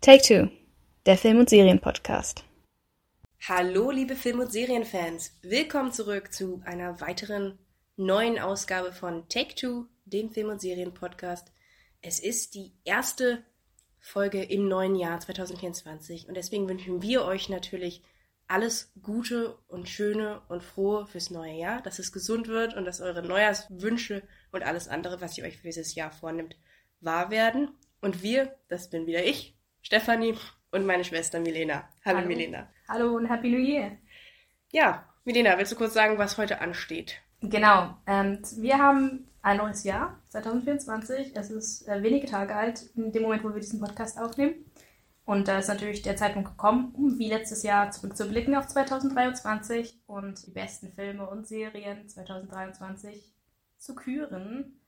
Take Two, der Film- und Serienpodcast. Hallo, liebe Film- und Serienfans. Willkommen zurück zu einer weiteren neuen Ausgabe von Take Two, dem Film- und Serienpodcast. Es ist die erste Folge im neuen Jahr 2024 und deswegen wünschen wir euch natürlich alles Gute und Schöne und Frohe fürs neue Jahr, dass es gesund wird und dass eure Neujahrswünsche und alles andere, was ihr euch für dieses Jahr vornimmt, wahr werden. Und wir, das bin wieder ich, Stefanie und meine Schwester Milena. Hallo, Hallo. Milena. Hallo und Happy New Year. Ja, Milena, willst du kurz sagen, was heute ansteht? Genau, ähm, wir haben ein neues Jahr, 2024. Es ist äh, wenige Tage alt, in dem Moment, wo wir diesen Podcast aufnehmen. Und da ist natürlich der Zeitpunkt gekommen, um wie letztes Jahr zurückzublicken auf 2023 und die besten Filme und Serien 2023 zu küren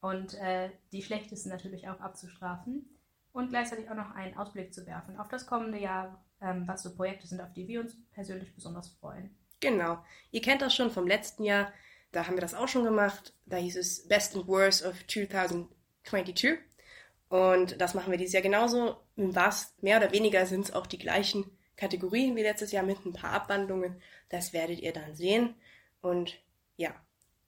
und äh, die schlechtesten natürlich auch abzustrafen und gleichzeitig auch noch einen Ausblick zu werfen auf das kommende Jahr, ähm, was so Projekte sind, auf die wir uns persönlich besonders freuen. Genau. Ihr kennt das schon vom letzten Jahr. Da haben wir das auch schon gemacht. Da hieß es Best and Worst of 2022. Und das machen wir dieses Jahr genauso. Was mehr oder weniger sind es auch die gleichen Kategorien wie letztes Jahr mit ein paar Abwandlungen. Das werdet ihr dann sehen. Und ja,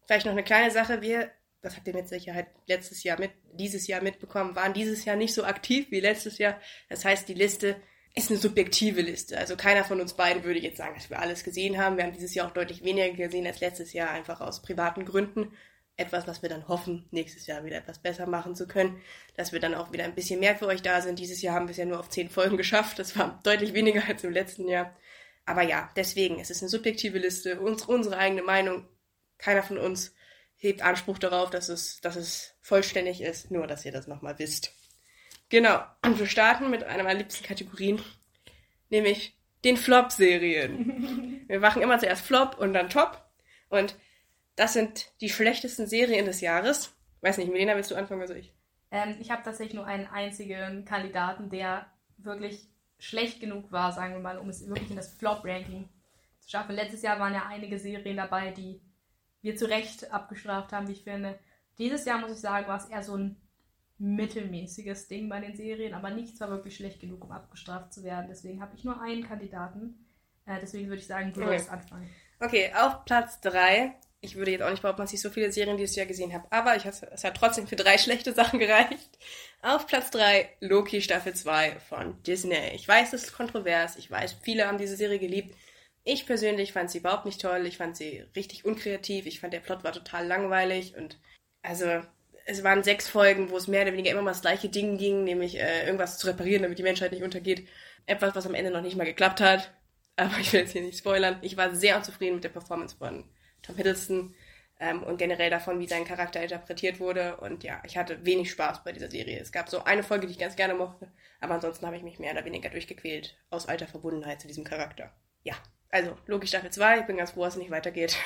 vielleicht noch eine kleine Sache. Wir, das habt ihr mit Sicherheit letztes Jahr mit, dieses Jahr mitbekommen, waren dieses Jahr nicht so aktiv wie letztes Jahr. Das heißt, die Liste ist eine subjektive Liste. Also keiner von uns beiden würde jetzt sagen, dass wir alles gesehen haben. Wir haben dieses Jahr auch deutlich weniger gesehen als letztes Jahr, einfach aus privaten Gründen. Etwas, was wir dann hoffen, nächstes Jahr wieder etwas besser machen zu können, dass wir dann auch wieder ein bisschen mehr für euch da sind. Dieses Jahr haben wir es ja nur auf zehn Folgen geschafft. Das war deutlich weniger als im letzten Jahr. Aber ja, deswegen, es ist eine subjektive Liste, uns, unsere eigene Meinung. Keiner von uns hebt Anspruch darauf, dass es, dass es vollständig ist, nur dass ihr das nochmal wisst. Genau. Und wir starten mit einer meiner liebsten Kategorien, nämlich den Flop-Serien. wir machen immer zuerst Flop und dann Top. Und das sind die schlechtesten Serien des Jahres. Weiß nicht, Milena, willst du anfangen oder soll ich? Ähm, ich habe tatsächlich nur einen einzigen Kandidaten, der wirklich schlecht genug war, sagen wir mal, um es wirklich in das Flop-Ranking zu schaffen. Letztes Jahr waren ja einige Serien dabei, die wir zu Recht abgestraft haben, wie ich finde. Dieses Jahr, muss ich sagen, war es eher so ein mittelmäßiges Ding bei den Serien, aber nichts war wirklich schlecht genug, um abgestraft zu werden. Deswegen habe ich nur einen Kandidaten. Äh, deswegen würde ich sagen, du Okay. sollst anfangen. Okay, auf Platz drei. Ich würde jetzt auch nicht behaupten, dass ich so viele Serien dieses Jahr gesehen habe, aber ich es hat trotzdem für drei schlechte Sachen gereicht. Auf Platz drei Loki Staffel 2 von Disney. Ich weiß, das ist kontrovers. Ich weiß, viele haben diese Serie geliebt. Ich persönlich fand sie überhaupt nicht toll. Ich fand sie richtig unkreativ. Ich fand, der Plot war total langweilig und also es waren sechs Folgen, wo es mehr oder weniger immer mal das gleiche Ding ging, nämlich äh, irgendwas zu reparieren, damit die Menschheit nicht untergeht. Etwas, was am Ende noch nicht mal geklappt hat. Aber ich will jetzt hier nicht spoilern. Ich war sehr unzufrieden mit der Performance von Tom Hiddleston ähm, und generell davon, wie sein Charakter interpretiert wurde. Und ja, ich hatte wenig Spaß bei dieser Serie. Es gab so eine Folge, die ich ganz gerne mochte, aber ansonsten habe ich mich mehr oder weniger durchgequält aus alter Verbundenheit zu diesem Charakter. Ja, also Loki Staffel 2, ich bin ganz froh, dass es nicht weitergeht.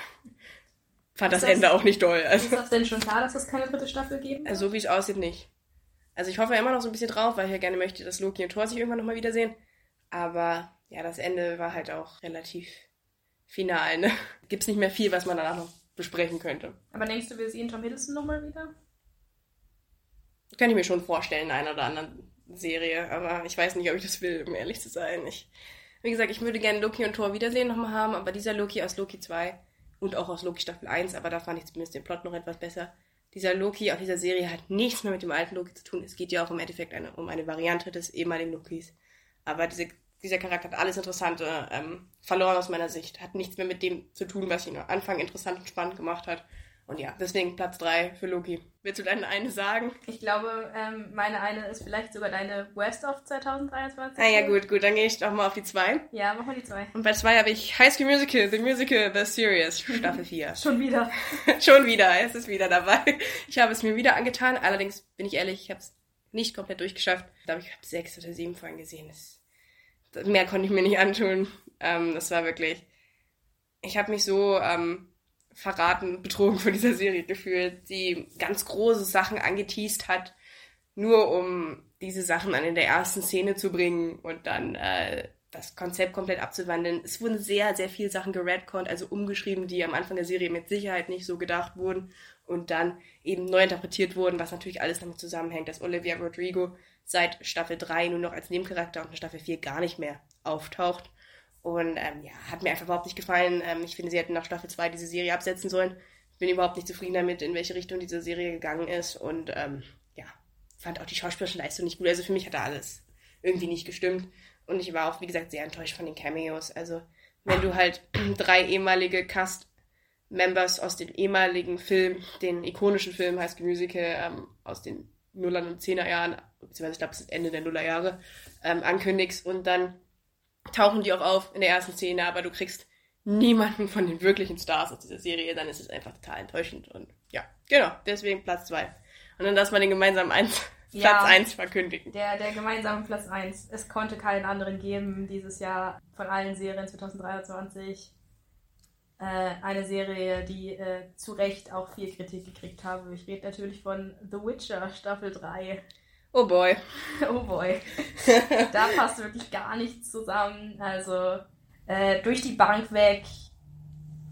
Fand Ist das das- Ende auch nicht doll. Also. Ist das denn schon klar, dass es keine dritte Staffel geben wird? Also so wie es aussieht, nicht. Also ich hoffe immer noch so ein bisschen drauf, weil ich ja gerne möchte, dass Loki und Thor sich irgendwann nochmal wiedersehen. Aber ja, das Ende war halt auch relativ final, ne? Gibt's nicht mehr viel, was man danach noch besprechen könnte. Aber denkst du, wir sehen Tom Hiddleston nochmal wieder? Kann ich mir schon vorstellen in einer oder anderen Serie, aber ich weiß nicht, ob ich das will, um ehrlich zu sein. Ich, wie gesagt, ich würde gerne Loki und Thor wiedersehen nochmal haben, aber dieser Loki aus Loki 2 und auch aus Loki Staffel 1, aber da fand ich zumindest den Plot noch etwas besser. Dieser Loki aus dieser Serie hat nichts mehr mit dem alten Loki zu tun. Es geht ja auch im Endeffekt eine, um eine Variante des ehemaligen Lokis. Aber diese, dieser Charakter hat alles Interessante ähm, verloren aus meiner Sicht. Hat nichts mehr mit dem zu tun, was ihn am Anfang interessant und spannend gemacht hat. Und ja, deswegen Platz 3 für Loki. Willst du deine eine sagen? Ich glaube, ähm, meine eine ist vielleicht sogar deine Worst of 2023. Ah ja, gut, gut, dann gehe ich doch mal auf die 2. Ja, mach mal die zwei. Und bei 2 habe ich High School Musical, The Musical, The Series, Staffel 4. Schon wieder. Schon wieder, es ist wieder dabei. Ich habe es mir wieder angetan, allerdings bin ich ehrlich, ich habe es nicht komplett durchgeschafft. Ich glaube, ich habe sechs oder sieben Folgen gesehen. Das, mehr konnte ich mir nicht antun. Ähm, das war wirklich. Ich habe mich so ähm, verraten, betrogen von dieser Serie gefühlt, die ganz große Sachen angeteased hat, nur um diese Sachen dann in der ersten Szene zu bringen und dann äh, das Konzept komplett abzuwandeln. Es wurden sehr, sehr viele Sachen geredconnt, also umgeschrieben, die am Anfang der Serie mit Sicherheit nicht so gedacht wurden und dann eben neu interpretiert wurden, was natürlich alles damit zusammenhängt, dass Olivia Rodrigo seit Staffel 3 nur noch als Nebencharakter und in Staffel 4 gar nicht mehr auftaucht. Und ähm, ja, hat mir einfach überhaupt nicht gefallen. Ähm, ich finde, sie hätten nach Staffel 2 diese Serie absetzen sollen. Bin überhaupt nicht zufrieden damit, in welche Richtung diese Serie gegangen ist. Und ähm, ja, fand auch die schauspielerische Leistung nicht gut. Also für mich hat da alles irgendwie nicht gestimmt. Und ich war auch, wie gesagt, sehr enttäuscht von den Cameos. Also, wenn du halt drei ehemalige Cast-Members aus den ehemaligen Film, den ikonischen Film heißt Musical, ähm, aus den Nullern und Zehner Jahren, beziehungsweise ich glaube, es ist Ende der Nullerjahre, ähm, ankündigst und dann tauchen die auch auf in der ersten Szene, aber du kriegst niemanden von den wirklichen Stars aus dieser Serie, dann ist es einfach total enttäuschend. Und ja, genau, deswegen Platz zwei. Und dann lass mal den gemeinsamen eins, Ja. Platz eins verkündigen. Der, der gemeinsame Platz 1. Es konnte keinen anderen geben dieses Jahr von allen Serien 2023. Äh, eine Serie, die äh, zu Recht auch viel Kritik gekriegt habe. Ich rede natürlich von The Witcher Staffel 3. Oh boy. Oh boy. da passt wirklich gar nichts zusammen. Also äh, durch die Bank weg,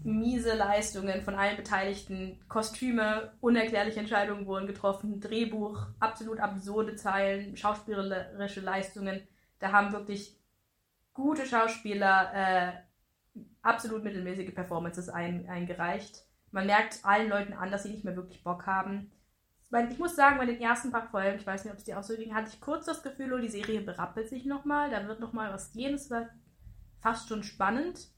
miese Leistungen von allen Beteiligten, Kostüme, unerklärliche Entscheidungen wurden getroffen, Drehbuch, absolut absurde Zeilen, schauspielerische Leistungen. Da haben wirklich gute Schauspieler äh, absolut mittelmäßige Performances ein, eingereicht. Man merkt allen Leuten an, dass sie nicht mehr wirklich Bock haben. Weil ich muss sagen, bei den ersten paar Folgen, ich weiß nicht, ob es dir auch so ging, hatte ich kurz das Gefühl, oh, die Serie berappelt sich nochmal, da wird nochmal was gehen. Es war fast schon spannend.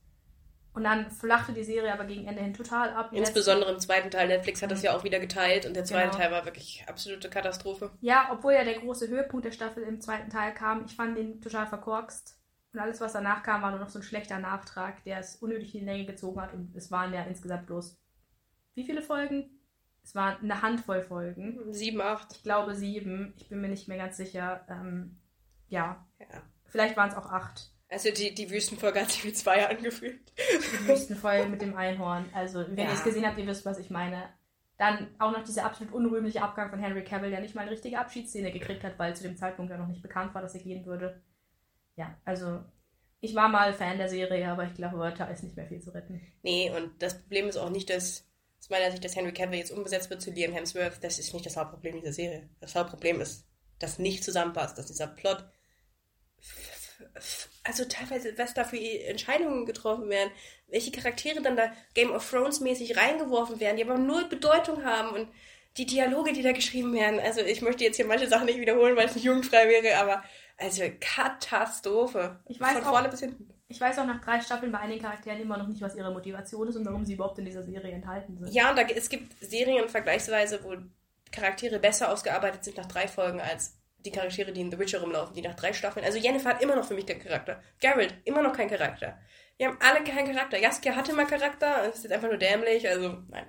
Und dann flachte die Serie aber gegen Ende hin total ab. Insbesondere im zweiten Teil. Netflix hat das ja auch wieder geteilt und der zweite Genau. Teil war wirklich absolute Katastrophe. Ja, obwohl ja der große Höhepunkt der Staffel im zweiten Teil kam, ich fand den total verkorkst. Und alles, was danach kam, war nur noch so ein schlechter Nachtrag, der es unnötig in die Länge gezogen hat. Und es waren ja insgesamt bloß wie viele Folgen? Es waren eine Handvoll Folgen. Sieben, acht. Ich glaube sieben. Ich bin mir nicht mehr ganz sicher. Ähm, ja, Ja. vielleicht waren es auch acht. Also die, die Wüstenfolge hat sich wie zwei angefühlt. Die Wüstenfolge mit dem Einhorn. Also, wenn Ja. ihr es gesehen habt, ihr wisst, was ich meine. Dann auch noch dieser absolut unrühmliche Abgang von Henry Cavill, der nicht mal eine richtige Abschiedsszene gekriegt hat, weil zu dem Zeitpunkt ja noch nicht bekannt war, dass er gehen würde. Ja, also ich war mal Fan der Serie, aber ich glaube, da ist nicht mehr viel zu retten. Nee, und das Problem ist auch nicht, dass aus meiner Sicht, dass Henry Cavill jetzt umbesetzt wird zu Liam Hemsworth. Das ist nicht das Hauptproblem dieser Serie. Das Hauptproblem ist, dass nicht zusammenpasst, dass dieser Plot also teilweise, was da für Entscheidungen getroffen werden, welche Charaktere dann da Game of Thrones mäßig reingeworfen werden, die aber null Bedeutung haben und die Dialoge, die da geschrieben werden. Also ich möchte jetzt hier manche Sachen nicht wiederholen, weil es nicht jugendfrei wäre, aber also Katastrophe. Ich weiß Von auch- vorne bis hinten. Ich weiß auch nach drei Staffeln bei einigen Charakteren immer noch nicht, was ihre Motivation ist und warum sie überhaupt in dieser Serie enthalten sind. Ja, und da, es gibt Serien vergleichsweise, wo Charaktere besser ausgearbeitet sind nach drei Folgen als die Charaktere, die in The Witcher rumlaufen, die nach drei Staffeln. Also Jennifer hat immer noch für mich keinen Charakter. Geralt, immer noch kein Charakter. Die haben alle keinen Charakter. Jaskia hatte mal Charakter, ist jetzt einfach nur dämlich, also nein.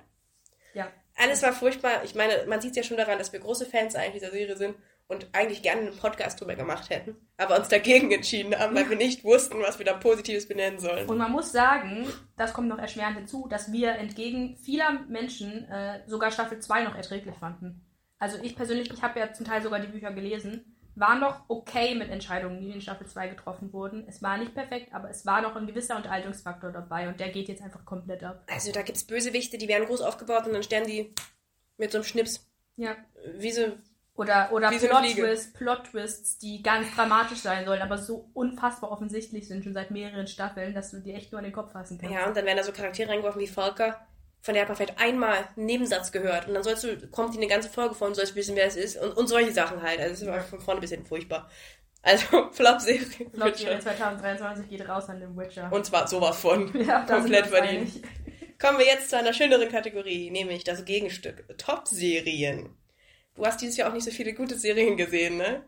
Ja. Alles war furchtbar. Ich meine, man sieht es ja schon daran, dass wir große Fans eigentlich dieser Serie sind und eigentlich gerne einen Podcast drüber gemacht hätten, aber uns dagegen entschieden haben, weil wir nicht wussten, was wir da Positives benennen sollen. Und man muss sagen, das kommt noch erschwerend hinzu, dass wir entgegen vieler Menschen äh, sogar Staffel 2 noch erträglich fanden. Also ich persönlich, ich habe ja zum Teil sogar die Bücher gelesen, war noch okay mit Entscheidungen, die in Staffel 2 getroffen wurden. Es war nicht perfekt, aber es war noch ein gewisser Unterhaltungsfaktor dabei und der geht jetzt einfach komplett ab. Also da gibt's Bösewichte, die werden groß aufgebaut und dann sterben die mit so einem Schnips. Ja. Wie so, Oder, oder. Plot-Twists, Plot-Twists, die ganz dramatisch sein sollen, aber so unfassbar offensichtlich sind schon seit mehreren Staffeln, dass du dir echt nur an den Kopf fassen kannst. ja, und dann werden da so Charaktere reingeworfen wie Volker, von der hat man vielleicht einmal einen Nebensatz gehört und dann sollst du, kommt die eine ganze Folge vor und sollst wissen, wer es ist und, und solche Sachen halt. Also es war von vorne bis hinten furchtbar. Also Flop-Serie. Flop-Serie 2023 geht raus an den Witcher. Und zwar sowas von. ja, da sind wir komplett verdient. Kommen wir jetzt zu einer schöneren Kategorie, nämlich das Gegenstück. Top-Serien. Du hast dieses Jahr auch nicht so viele gute Serien gesehen, ne?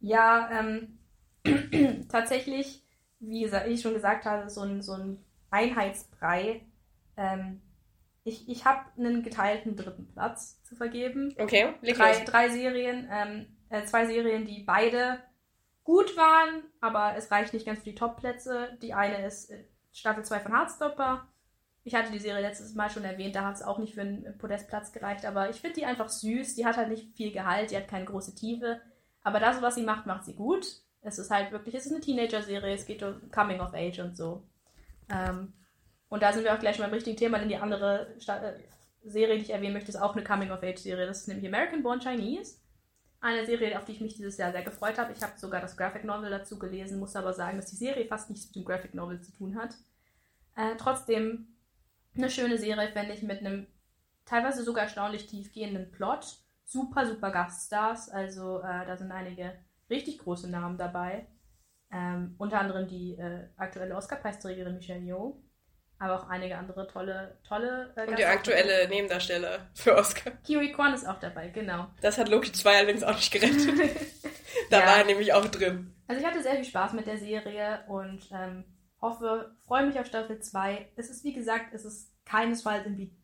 Ja, ähm, tatsächlich, wie ich schon gesagt habe, so ein, so ein Einheitsbrei. Ähm, ich ich habe einen geteilten dritten Platz zu vergeben. Okay, leg Drei, los. drei Serien, ähm, äh, zwei Serien, die beide gut waren, aber es reicht nicht ganz für die Top-Plätze. Die eine ist äh, Staffel 2 von Heartstopper. Ich hatte die Serie letztes Mal schon erwähnt, da hat es auch nicht für einen Podestplatz gereicht, aber ich finde die einfach süß. Die hat halt nicht viel Gehalt, die hat keine große Tiefe. Aber das, was sie macht, macht sie gut. Es ist halt wirklich, es ist eine Teenager-Serie, es geht um Coming of Age und so. Ähm, und da sind wir auch gleich schon beim richtigen Thema, denn die andere Sta äh, Serie, die ich erwähnen möchte, ist auch eine Coming of Age-Serie. Das ist nämlich American Born Chinese. eine Serie, auf die ich mich dieses Jahr sehr gefreut habe. Ich habe sogar das Graphic Novel dazu gelesen, muss aber sagen, dass die Serie fast nichts mit dem Graphic Novel zu tun hat. Äh, trotzdem eine schöne Serie, fände ich, mit einem teilweise sogar erstaunlich tiefgehenden Plot. Super, super Gaststars. Also äh, da sind einige richtig große Namen dabei. Ähm, unter anderem die äh, aktuelle Oscar-Preisträgerin Michelle Yeoh aber auch einige andere tolle, tolle. Äh, und die aktuelle Nebendarsteller für Oscar. Kiwi Kwan ist auch dabei, genau. Das hat Loki 2 allerdings auch nicht gerettet. da ja. war er nämlich auch drin. Also ich hatte sehr viel Spaß mit der Serie und ähm, hoffe, freue mich auf Staffel 2. Es ist wie gesagt, es ist keinesfalls irgendwie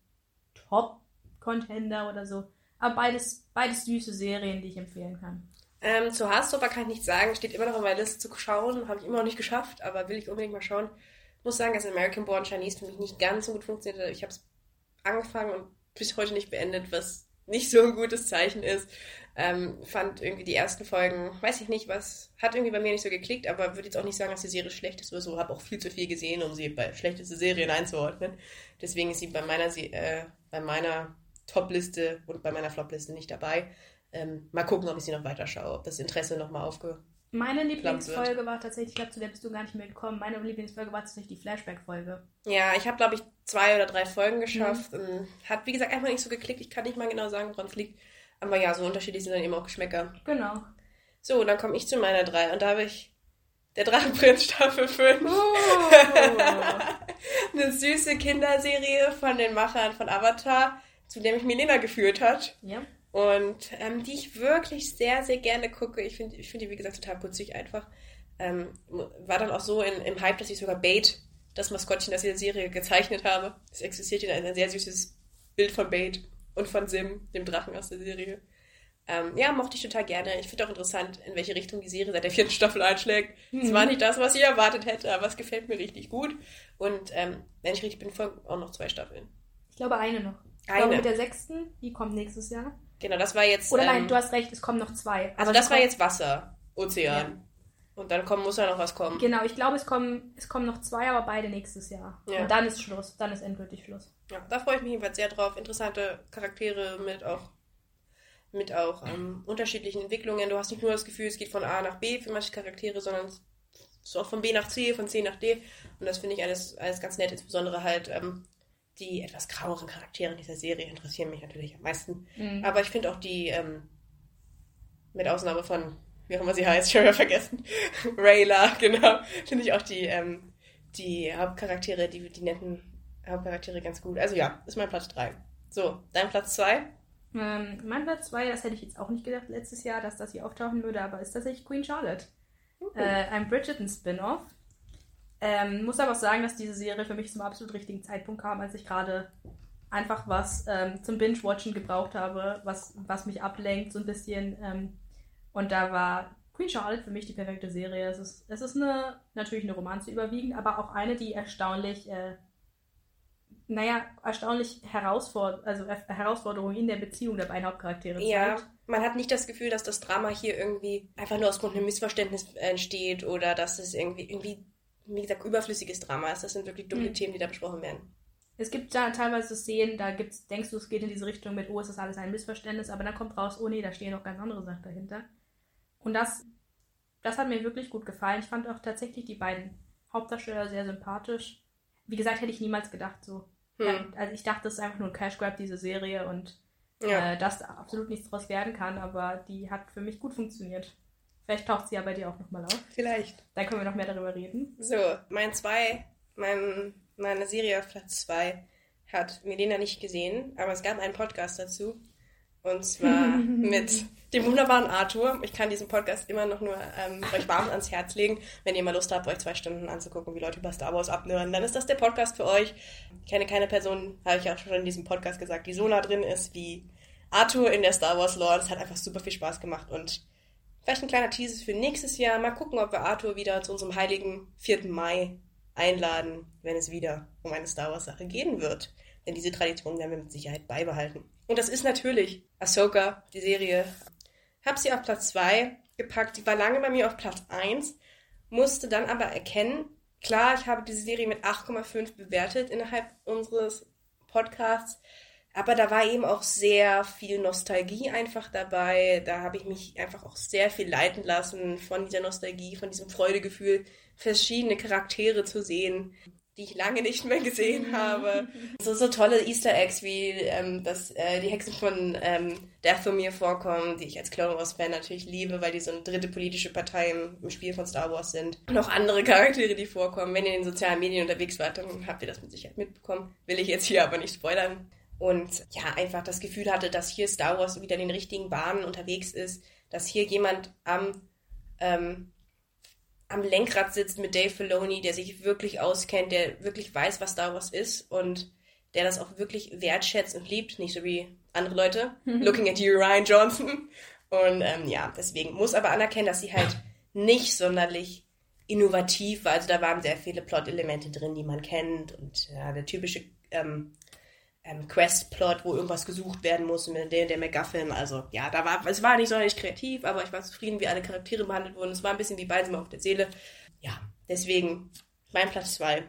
Top-Contender oder so. Aber beides, beides süße Serien, die ich empfehlen kann. Ähm, zu Hearthstopper kann ich nichts sagen. Steht immer noch auf meiner Liste zu schauen. Habe ich immer noch nicht geschafft, aber will ich unbedingt mal schauen muss sagen, dass American Born Chinese für mich nicht ganz so gut funktioniert hat. Ich habe es angefangen und bis heute nicht beendet, was nicht so ein gutes Zeichen ist. Ähm, fand irgendwie die ersten Folgen, weiß ich nicht, was, hat irgendwie bei mir nicht so geklickt, aber würde jetzt auch nicht sagen, dass die Serie schlecht ist oder so. Habe auch viel zu viel gesehen, um sie bei schlechteste Serien einzuordnen. Deswegen ist sie bei meiner, äh, meiner Top-Liste und bei meiner Flop-Liste nicht dabei. Ähm, mal gucken, ob ich sie noch weiter schaue, ob das Interesse nochmal aufge meine Lieblingsfolge war tatsächlich, ich glaube, zu der bist du gar nicht mehr gekommen. Meine Lieblingsfolge war tatsächlich die Flashback-Folge. Ja, ich habe, glaube ich, zwei oder drei Folgen geschafft. Mhm. Hat, wie gesagt, einfach nicht so geklickt. Ich kann nicht mal genau sagen, woran es liegt. Aber ja, so unterschiedlich sind dann eben auch Geschmäcker. Genau. So, dann komme ich zu meiner drei. Und da habe ich der Drachenprinz Staffel 5. Oh. Eine süße Kinderserie von den Machern von Avatar, zu der mich Milena geführt hat. Ja und ähm, die ich wirklich sehr, sehr gerne gucke. Ich finde ich find die, wie gesagt, total putzig einfach. Ähm, war dann auch so in, im Hype, dass ich sogar Bait, das Maskottchen, das ich in der Serie gezeichnet habe. Es existiert hier ein, sehr süßes Bild von Bait und von Sim, dem Drachen aus der Serie. Ähm, ja, mochte ich total gerne. Ich finde auch interessant, in welche Richtung die Serie seit der vierten Staffel einschlägt. Es mhm. war nicht das, was ich erwartet hätte, aber es gefällt mir richtig gut. Und ähm, wenn ich richtig bin, folgen auch noch zwei Staffeln. Ich glaube, eine noch. Ich eine. glaube, mit der sechsten, die kommt nächstes Jahr. Genau, das war jetzt. Oder nein, ähm, du hast recht, es kommen noch zwei. Also das war jetzt Wasser, Ozean. Ja. Und dann kommen, muss ja noch was kommen. Genau, ich glaube, es kommen, es kommen noch zwei, aber beide nächstes Jahr. Ja. Und dann ist Schluss, dann ist endgültig Schluss. Ja, da freue ich mich jedenfalls sehr drauf. Interessante Charaktere mit auch, mit auch ähm, unterschiedlichen Entwicklungen. Du hast nicht nur das Gefühl, es geht von A nach B für manche Charaktere, sondern es ist auch von B nach C, von C nach D. Und das finde ich alles, alles ganz nett, insbesondere halt ähm, die etwas graueren Charaktere dieser Serie interessieren mich natürlich am meisten. Mhm. Aber ich finde auch die, ähm, mit Ausnahme von, wie auch immer sie heißt, ich habe ja vergessen, Rayla, genau, finde ich auch die, ähm, die Hauptcharaktere, die, die netten Hauptcharaktere ganz gut. Also ja, ist mein Platz 3. So, dein Platz 2? Ähm, mein Platz 2, das hätte ich jetzt auch nicht gedacht letztes Jahr, dass das hier auftauchen würde, aber ist tatsächlich Queen Charlotte. Uh. Äh, ein Bridgerton-Spin-Off. Ähm, muss aber auch sagen, dass diese Serie für mich zum absolut richtigen Zeitpunkt kam, als ich gerade einfach was ähm, zum Binge-Watchen gebraucht habe, was, was mich ablenkt so ein bisschen. Ähm, und da war Queen Charlotte für mich die perfekte Serie. Es ist, es ist eine, natürlich eine Romanze überwiegend, aber auch eine, die erstaunlich, äh, naja, erstaunlich herausford also Herausforderungen in der Beziehung der beiden Hauptcharaktere ja. zeigt. Man hat nicht das Gefühl, dass das Drama hier irgendwie einfach nur aus Grund einem Missverständnis entsteht oder dass es irgendwie, irgendwie wie gesagt, überflüssiges Drama ist. Das sind wirklich dunkle mhm. Themen, die da besprochen werden. Es gibt da teilweise Szenen, da gibt's, denkst du, es geht in diese Richtung mit, oh, ist das alles ein Missverständnis, aber dann kommt raus, oh nee, da stehen noch ganz andere Sachen dahinter. Und das, das hat mir wirklich gut gefallen. Ich fand auch tatsächlich die beiden Hauptdarsteller sehr sympathisch. Wie gesagt, hätte ich niemals gedacht so. Hm. Also ich dachte, es ist einfach nur ein Cash Grab, diese Serie, und ja. äh, dass da absolut nichts draus werden kann, aber die hat für mich gut funktioniert. Vielleicht taucht sie ja bei dir auch nochmal auf. Vielleicht. Dann können wir noch mehr darüber reden. So, mein zwei, mein, meine Serie auf Platz zwei hat Milena nicht gesehen, aber es gab einen Podcast dazu. Und zwar mit dem wunderbaren Arthur. Ich kann diesen Podcast immer noch nur ähm, euch warm ans Herz legen. Wenn ihr mal Lust habt, euch zwei Stunden anzugucken, wie Leute über Star Wars abnören, dann ist das der Podcast für euch. Ich kenne keine Person, habe ich auch schon in diesem Podcast gesagt, die so nah drin ist wie Arthur in der Star Wars Lore. Das hat einfach super viel Spaß gemacht und Vielleicht ein kleiner Teaser für nächstes Jahr. Mal gucken, ob wir Arthur wieder zu unserem heiligen 4. Mai einladen, wenn es wieder um eine Star Wars Sache gehen wird. Denn diese Tradition werden wir mit Sicherheit beibehalten. Und das ist natürlich Ahsoka, die Serie. Hab sie auf Platz 2 gepackt. Die war lange bei mir auf Platz 1. Musste dann aber erkennen, klar, ich habe diese Serie mit 8,5 bewertet innerhalb unseres Podcasts. Aber da war eben auch sehr viel Nostalgie einfach dabei. Da habe ich mich einfach auch sehr viel leiten lassen von dieser Nostalgie, von diesem Freudegefühl, verschiedene Charaktere zu sehen, die ich lange nicht mehr gesehen habe. So, so tolle Easter Eggs, wie ähm, dass äh, die Hexen von ähm, Dathomir vorkommen, die ich als Clone Wars Fan natürlich liebe, weil die so eine dritte politische Partei im, im Spiel von Star Wars sind. Noch andere Charaktere, die vorkommen. Wenn ihr in den sozialen Medien unterwegs wart, dann habt ihr das mit Sicherheit mitbekommen. Will ich jetzt hier aber nicht spoilern und ja, einfach das Gefühl hatte, dass hier Star Wars wieder in den richtigen Bahnen unterwegs ist, dass hier jemand am, ähm, am Lenkrad sitzt mit Dave Filoni, der sich wirklich auskennt, der wirklich weiß, was Star Wars ist und der das auch wirklich wertschätzt und liebt, nicht so wie andere Leute. Mhm. Looking at you, Ryan Johnson. Und ähm, ja, deswegen muss aber anerkennen, dass sie halt nicht sonderlich innovativ war. Also da waren sehr viele Plot-Elemente drin, die man kennt und ja, der typische ähm, ähm, Quest-Plot, wo irgendwas gesucht werden muss mit der, der MacGuffin. Also ja, da war, es war nicht sonderlich kreativ, aber ich war zufrieden, wie alle Charaktere behandelt wurden. Es war ein bisschen wie Balsam auf der Seele. Ja, deswegen mein Platz 2.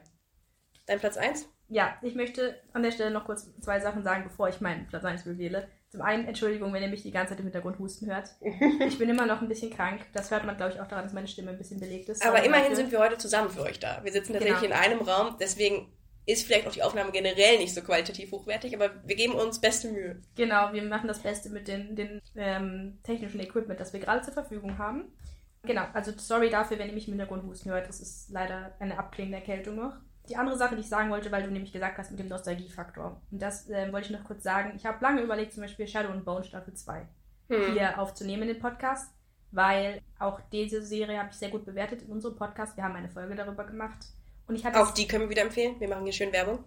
Dein Platz 1? Ja, ich möchte an der Stelle noch kurz zwei Sachen sagen, bevor ich meinen Platz 1 bewähle. Zum einen, Entschuldigung, wenn ihr mich die ganze Zeit im Hintergrund husten hört. Ich bin immer noch ein bisschen krank. Das hört man, glaube ich, auch daran, dass meine Stimme ein bisschen belegt ist. Aber immerhin dafür. sind wir heute zusammen für euch da. Wir sitzen tatsächlich genau. in einem Raum, deswegen ist vielleicht auch die Aufnahme generell nicht so qualitativ hochwertig, aber wir geben uns beste Mühe. Genau, wir machen das Beste mit den ähm, technischen Equipment, das wir gerade zur Verfügung haben. Genau, also sorry dafür, wenn ihr mich im Hintergrund husten hört. Das ist leider eine abklingende Erkältung noch. Die andere Sache, die ich sagen wollte, weil du nämlich gesagt hast mit dem Nostalgiefaktor. Und das äh, wollte ich noch kurz sagen. Ich habe lange überlegt, zum Beispiel Shadow and Bone Staffel 2 hm. hier aufzunehmen in den Podcast, weil auch diese Serie habe ich sehr gut bewertet in unserem Podcast. Wir haben eine Folge darüber gemacht. Und ich hatte auch die können wir wieder empfehlen. Wir machen hier schön Werbung.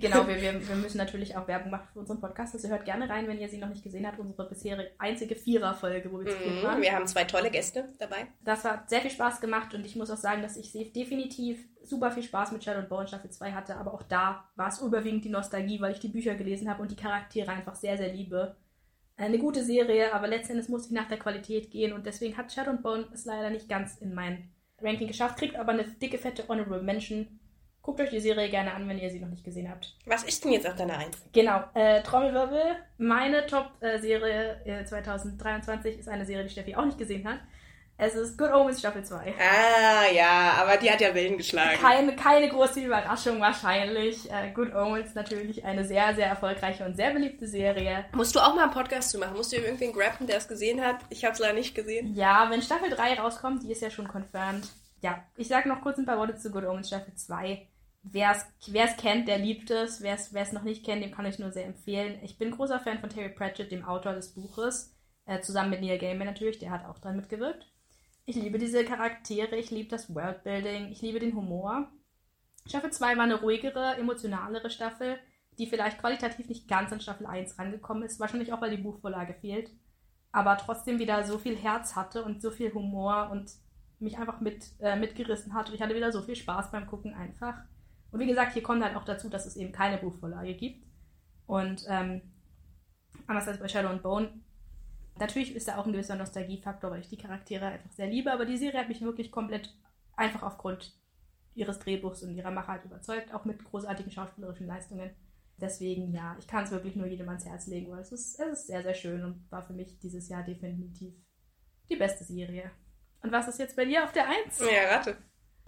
genau, wir, wir, wir müssen natürlich auch Werbung machen für unseren Podcast. Also hört gerne rein, wenn ihr sie noch nicht gesehen habt. Unsere bisherige einzige Vierer-Folge, wo wir zu mm, waren. Wir haben zwei tolle Gäste dabei. Das hat sehr viel Spaß gemacht und ich muss auch sagen, dass ich definitiv super viel Spaß mit Shadow Bone Staffel 2 hatte. Aber auch da war es überwiegend die Nostalgie, weil ich die Bücher gelesen habe und die Charaktere einfach sehr, sehr liebe. Eine gute Serie, aber letztendlich musste ich nach der Qualität gehen und deswegen hat Shadow Bone es leider nicht ganz in mein Ranking geschafft, kriegt aber eine dicke, fette Honorable Mention. Guckt euch die Serie gerne an, wenn ihr sie noch nicht gesehen habt. Was ist denn jetzt auf deiner Eins? Genau, äh, Trommelwirbel. Meine Top-Serie äh, 2023 ist eine Serie, die Steffi auch nicht gesehen hat. Es ist Good Omens Staffel 2. Ah, ja, aber die hat ja Wellen geschlagen. Keine, keine große Überraschung wahrscheinlich. Äh, Good Omens natürlich eine sehr, sehr erfolgreiche und sehr beliebte Serie. Musst du auch mal einen Podcast zu machen? Musst du irgendwen graben, der es gesehen hat? Ich habe es leider nicht gesehen. Ja, wenn Staffel 3 rauskommt, die ist ja schon confirmed. Ja, ich sage noch kurz ein paar Worte zu Good Omens Staffel 2. Wer es kennt, der liebt es. Wer es noch nicht kennt, dem kann ich nur sehr empfehlen. Ich bin großer Fan von Terry Pratchett, dem Autor des Buches. Äh, zusammen mit Neil Gaiman natürlich, der hat auch dran mitgewirkt. Ich liebe diese Charaktere, ich liebe das Worldbuilding, ich liebe den Humor. Staffel 2 war eine ruhigere, emotionalere Staffel, die vielleicht qualitativ nicht ganz an Staffel 1 rangekommen ist, wahrscheinlich auch, weil die Buchvorlage fehlt, aber trotzdem wieder so viel Herz hatte und so viel Humor und mich einfach mit, äh, mitgerissen hat und ich hatte wieder so viel Spaß beim Gucken einfach. Und wie gesagt, hier kommt halt auch dazu, dass es eben keine Buchvorlage gibt. Und ähm, anders als bei Shadow and Bone Natürlich ist da auch ein gewisser Nostalgiefaktor, weil ich die Charaktere einfach sehr liebe, aber die Serie hat mich wirklich komplett einfach aufgrund ihres Drehbuchs und ihrer Machart überzeugt, auch mit großartigen schauspielerischen Leistungen. Deswegen, ja, ich kann es wirklich nur jedem ans Herz legen, weil es ist, es ist sehr, sehr schön und war für mich dieses Jahr definitiv die beste Serie. Und was ist jetzt bei dir auf der Eins? Ja, rate.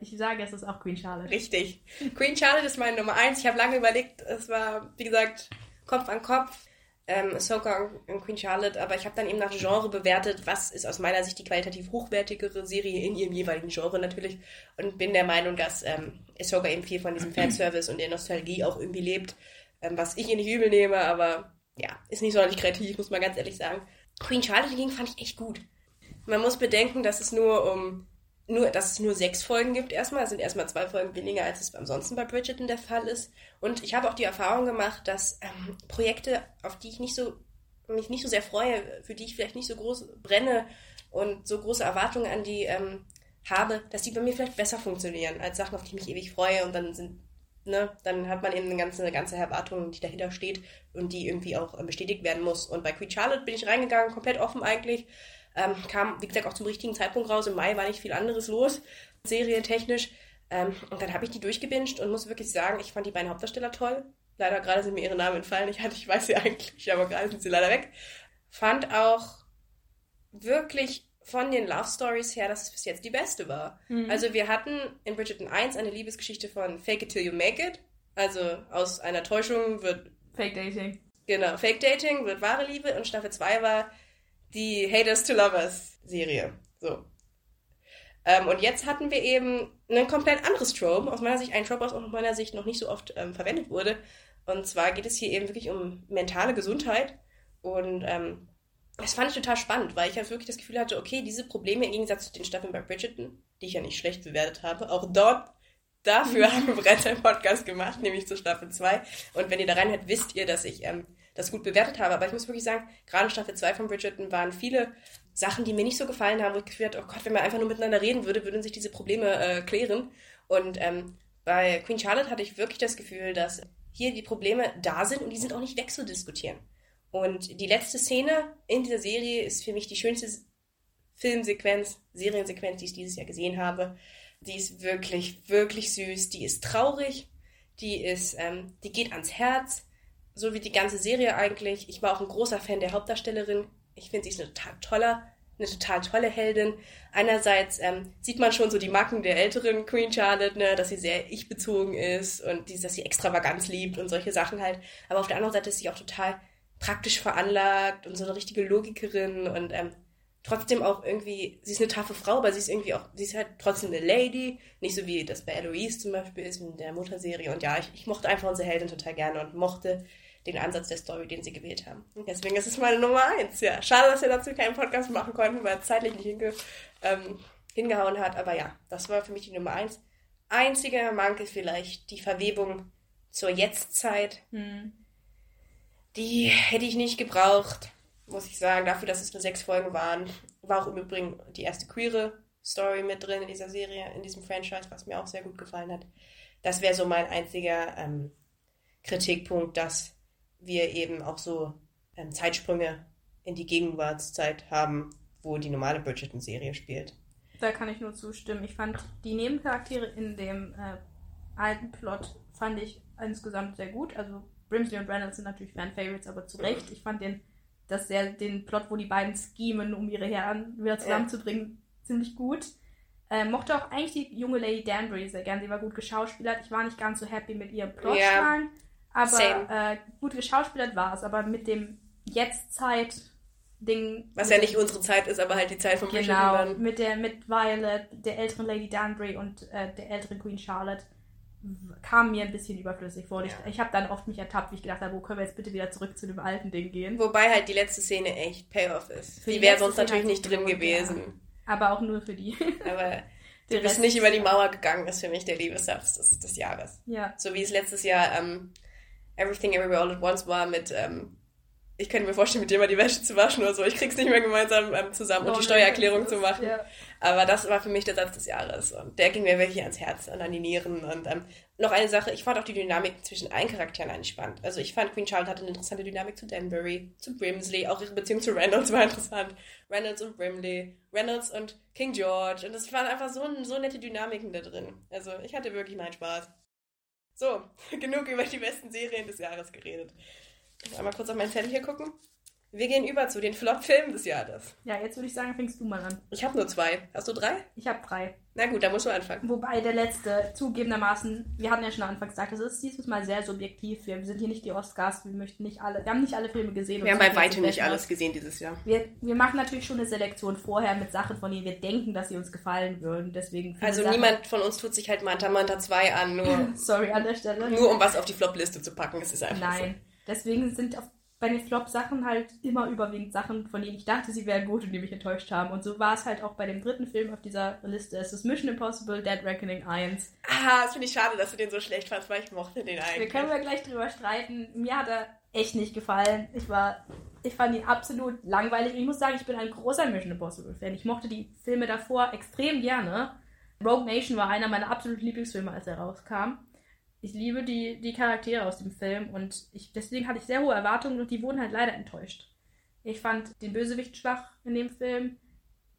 Ich sage, es ist auch Queen Charlotte. Richtig. Queen Charlotte ist meine Nummer eins. Ich habe lange überlegt, es war, wie gesagt, Kopf an Kopf ähm, Ahsoka und Queen Charlotte, aber ich habe dann eben nach Genre bewertet, was ist aus meiner Sicht die qualitativ hochwertigere Serie in ihrem jeweiligen Genre natürlich und bin der Meinung, dass ähm, Ahsoka eben viel von diesem Fanservice und der Nostalgie auch irgendwie lebt, ähm, was ich ihr nicht übel nehme, aber ja, ist nicht sonderlich kreativ, muss man ganz ehrlich sagen. Queen Charlotte hingegen fand ich echt gut. Man muss bedenken, dass es nur um nur, dass es nur sechs Folgen gibt erstmal. Es sind erstmal zwei Folgen weniger, als es ansonsten bei Bridgerton der Fall ist. Und ich habe auch die Erfahrung gemacht, dass ähm, Projekte, auf die ich nicht so, mich nicht so sehr freue, für die ich vielleicht nicht so groß brenne und so große Erwartungen an die ähm, habe, dass die bei mir vielleicht besser funktionieren als Sachen, auf die ich mich ewig freue und dann sind, ne, dann hat man eben eine ganze, eine ganze Erwartung, die dahinter steht und die irgendwie auch äh, bestätigt werden muss. Und bei Queen Charlotte bin ich reingegangen, komplett offen eigentlich ähm, kam, wie gesagt, auch zum richtigen Zeitpunkt raus. Im Mai war nicht viel anderes los, serientechnisch. Ähm, und dann habe ich die durchgebinged und muss wirklich sagen, ich fand die beiden Hauptdarsteller toll. Leider gerade sind mir ihre Namen entfallen. Ich, hatte, ich weiß sie eigentlich, aber gerade sind sie leider weg. Fand auch wirklich von den Love Stories her, dass es bis jetzt die beste war. Mhm. Also wir hatten in Bridgerton 1 eine Liebesgeschichte von Fake it till you make it. Also aus einer Täuschung wird... Fake Dating. Genau, Fake Dating wird wahre Liebe und Staffel 2 war die Haters to Lovers Serie. So. Ähm, und jetzt hatten wir eben ein komplett anderes Trope, aus meiner Sicht, ein Trope, was aus meiner Sicht noch nicht so oft ähm, verwendet wurde. Und zwar geht es hier eben wirklich um mentale Gesundheit. Und ähm, das fand ich total spannend, weil ich halt wirklich das Gefühl hatte, okay, diese Probleme im Gegensatz zu den Staffeln bei Bridgerton, die ich ja nicht schlecht bewertet habe, auch dort, dafür haben wir bereits einen Podcast gemacht, nämlich zur Staffel 2. Und wenn ihr da reinhört, wisst ihr, dass ich ähm, das gut bewertet habe. Aber ich muss wirklich sagen, gerade Staffel 2 von Bridgerton waren viele Sachen, die mir nicht so gefallen haben, wo ich gefühlt oh Gott, wenn man einfach nur miteinander reden würde, würden sich diese Probleme äh, klären. Und ähm, bei Queen Charlotte hatte ich wirklich das Gefühl, dass hier die Probleme da sind und die sind auch nicht wegzudiskutieren. Und die letzte Szene in dieser Serie ist für mich die schönste Filmsequenz, Seriensequenz, die ich dieses Jahr gesehen habe. Die ist wirklich, wirklich süß. Die ist traurig. Die ist, ähm, die geht ans Herz. So wie die ganze Serie eigentlich. Ich war auch ein großer Fan der Hauptdarstellerin ich finde, sie ist eine total toller, eine total tolle Heldin. Einerseits ähm, sieht man schon so die Macken der älteren Queen Charlotte, ne, dass sie sehr ich-bezogen ist und die, dass sie Extravaganz liebt und solche Sachen halt. Aber auf der anderen Seite ist sie auch total praktisch veranlagt und so eine richtige Logikerin und ähm, trotzdem auch irgendwie, sie ist eine taffe Frau, aber sie ist irgendwie auch, sie ist halt trotzdem eine Lady, nicht so wie das bei Eloise zum Beispiel ist in der Mutterserie. Und ja, ich, ich mochte einfach unsere Heldin total gerne und mochte den Ansatz der Story, den sie gewählt haben. Deswegen ist es meine Nummer eins. Ja, schade, dass wir dazu keinen Podcast machen konnten, weil es zeitlich nicht hinge ähm, hingehauen hat. Aber ja, das war für mich die Nummer eins. Einziger Manke vielleicht die Verwebung zur Jetztzeit. Hm. Die hätte ich nicht gebraucht, muss ich sagen, dafür, dass es nur sechs Folgen waren. War auch im Übrigen die erste queere Story mit drin in dieser Serie, in diesem Franchise, was mir auch sehr gut gefallen hat. Das wäre so mein einziger ähm, Kritikpunkt, dass wir eben auch so ähm, Zeitsprünge in die Gegenwartszeit haben, wo die normale Bridgerton-Serie spielt. Da kann ich nur zustimmen. Ich fand die Nebencharaktere in dem äh, alten Plot fand ich insgesamt sehr gut. Also Brimsley und Reynolds sind natürlich Fan-Favorites, aber zu Recht. Ich fand den, das sehr, den Plot, wo die beiden schemen, um ihre Herren wieder zusammenzubringen, ja. ziemlich gut. Äh, mochte auch eigentlich die junge Lady Danbury sehr gern. Sie war gut geschauspielert. Ich war nicht ganz so happy mit ihrem Plotstrahlen. Ja. Aber äh, gut geschauspielert war es, aber mit dem Jetztzeit-Ding. Was ja nicht unsere Zeit ist, aber halt die Zeit von Genau, dann. mit der mit Violet, der älteren Lady Danbury und äh, der älteren Queen Charlotte kam mir ein bisschen überflüssig vor. Ja. Ich, ich habe dann oft mich ertappt, wie ich gedacht habe, wo können wir jetzt bitte wieder zurück zu dem alten Ding gehen. Wobei halt die letzte Szene echt Payoff ist. Für die, die wäre sonst natürlich nicht drin gewesen. Ja. Aber auch nur für die. Aber du bist nicht über die Mauer gegangen, ist für mich der Liebessatz des, des Jahres. Ja. So wie es letztes Jahr ähm, Everything Everywhere All at Once war mit, ähm, ich könnte mir vorstellen, mit dir mal die Wäsche zu waschen oder so. Ich krieg's nicht mehr gemeinsam ähm, zusammen und die Steuererklärung zu machen. Ja. Aber das war für mich der Satz des Jahres und der ging mir wirklich ans Herz und an die Nieren. Und ähm, noch eine Sache, ich fand auch die Dynamik zwischen allen Charakteren eigentlich spannend. Also ich fand Queen Charlotte hatte eine interessante Dynamik zu Danbury, zu Brimsley, auch ihre Beziehung zu Reynolds war interessant. Reynolds und Brimley, Reynolds und King George. Und es waren einfach so, so nette Dynamiken da drin. Also ich hatte wirklich meinen Spaß. So, genug über die besten Serien des Jahres geredet. Ich muss einmal kurz auf meinen Zettel hier gucken. Wir gehen über zu den Flop-Filmen des Jahres. Ja, jetzt würde ich sagen, fängst du mal an. Ich habe nur zwei. Hast du drei? Ich habe drei. Na gut, dann musst du anfangen. Wobei der letzte, zugegebenermaßen, wir hatten ja schon am Anfang gesagt, es ist dieses Mal sehr subjektiv. Wir sind hier nicht die Oscars, wir möchten nicht alle, wir haben nicht alle Filme gesehen. Wir haben bei weitem nicht alles gesehen dieses Jahr. Wir, wir machen natürlich schon eine Selektion vorher mit Sachen, von denen wir denken, dass sie uns gefallen würden. Deswegen also Sachen, niemand von uns tut sich halt Manta Manta 2 an, nur. Sorry an der Stelle. Nur um was auf die Flop-Liste zu packen, das ist einfach Nein. So. Deswegen sind auf bei den Flop-Sachen halt immer überwiegend Sachen, von denen ich dachte, sie wären gut und die mich enttäuscht haben. Und so war es halt auch bei dem dritten Film auf dieser Liste. Es ist Mission Impossible Dead Reckoning 1. Ah, das finde ich schade, dass du den so schlecht fandst, weil ich mochte den eigentlich. Wir können ja gleich drüber streiten. Mir hat er echt nicht gefallen. Ich war, ich fand ihn absolut langweilig. Ich muss sagen, ich bin ein großer Mission Impossible Fan. Ich mochte die Filme davor extrem gerne. Rogue Nation war einer meiner absoluten Lieblingsfilme, als er rauskam ich liebe die, die Charaktere aus dem Film und ich, deswegen hatte ich sehr hohe Erwartungen und die wurden halt leider enttäuscht. Ich fand den Bösewicht schwach in dem Film.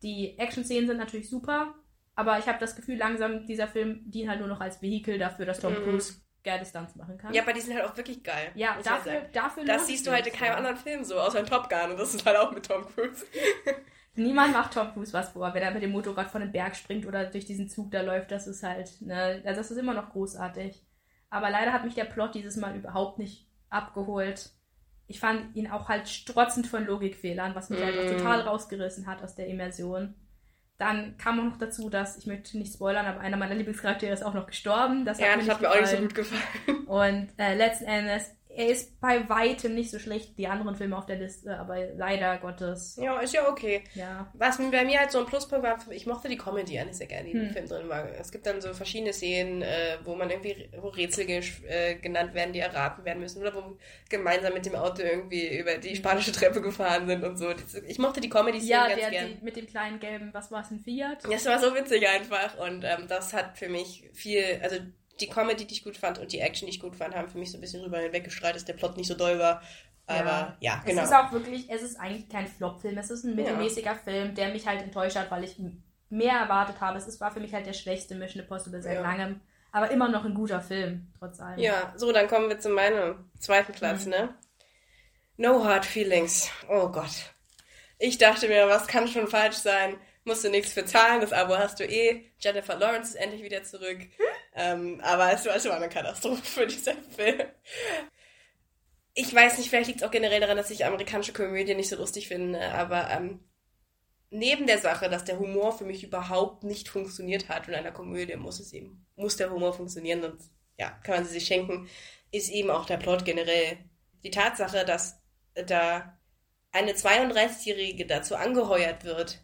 Die Action-Szenen sind natürlich super, aber ich habe das Gefühl, langsam dieser Film dient halt nur noch als Vehikel dafür, dass Tom mhm. Cruise geile Stunts machen kann. Ja, aber die sind halt auch wirklich geil. Ja, dafür, sagen. dafür Das siehst du halt in keinem ja. anderen Film so, außer in Top Gun. Und das ist halt auch mit Tom Cruise. Niemand macht Tom Cruise was vor, wenn er mit dem Motorrad von den Berg springt oder durch diesen Zug da läuft. Das ist halt, ne, also das ist immer noch großartig. Aber leider hat mich der Plot dieses Mal überhaupt nicht abgeholt. Ich fand ihn auch halt strotzend von Logikfehlern, was mich halt auch Mm. total rausgerissen hat aus der Immersion. Dann kam auch noch dazu, dass, ich möchte nicht spoilern, aber einer meiner Lieblingscharaktere ist auch noch gestorben. Das Ja, hat das mir hat nicht mir auch nicht so gut gefallen. Und äh, letzten Endes, er ist bei weitem nicht so schlecht wie die anderen Filme auf der Liste, aber leider Gottes, Ja, ist ja okay. ja. Was bei mir halt so ein Pluspunkt war, ich mochte die Comedy eigentlich sehr gerne, die im Hm. Film drin war. Es gibt dann so verschiedene Szenen, äh, wo man irgendwie, wo Rätsel äh, genannt werden, die erraten werden müssen, oder wo gemeinsam mit dem Auto irgendwie über die spanische Treppe gefahren sind und so. Ich mochte die Comedy-Szenen Ja, ganz der gern. die, mit dem kleinen gelben, was war es, ein Fiat? Das war so witzig einfach und ähm, das hat für mich viel, also die Comedy, die ich gut fand und die Action, die ich gut fand, haben für mich so ein bisschen rüber hinweggestrahlt, dass der Plot nicht so doll war. Aber ja, genau. Es ist auch wirklich, es ist eigentlich kein Flop-Film, es ist ein mittelmäßiger Film, der mich halt enttäuscht hat, weil ich mehr erwartet habe. Es ist- war für mich halt der schwächste Mission Impossible seit Ja. langem, aber immer noch ein guter Film, trotz allem. Ja, so, dann kommen wir zu meinem zweiten Platz, Mhm. ne? No Hard Feelings. Oh Gott. Ich dachte mir, was kann schon falsch sein? Musst du nichts für zahlen, das Abo hast du eh. Jennifer Lawrence ist endlich wieder zurück. Ähm, aber es war, war eine Katastrophe für dieser Film. Ich weiß nicht, vielleicht liegt es auch generell daran, dass ich amerikanische Komödien nicht so lustig finde, aber ähm, neben der Sache, dass der Humor für mich überhaupt nicht funktioniert hat in einer Komödie muss es eben, muss der Humor funktionieren, sonst ja, kann man sie sich schenken, ist eben auch der Plot generell. Die Tatsache, dass da eine 32-Jährige dazu angeheuert wird,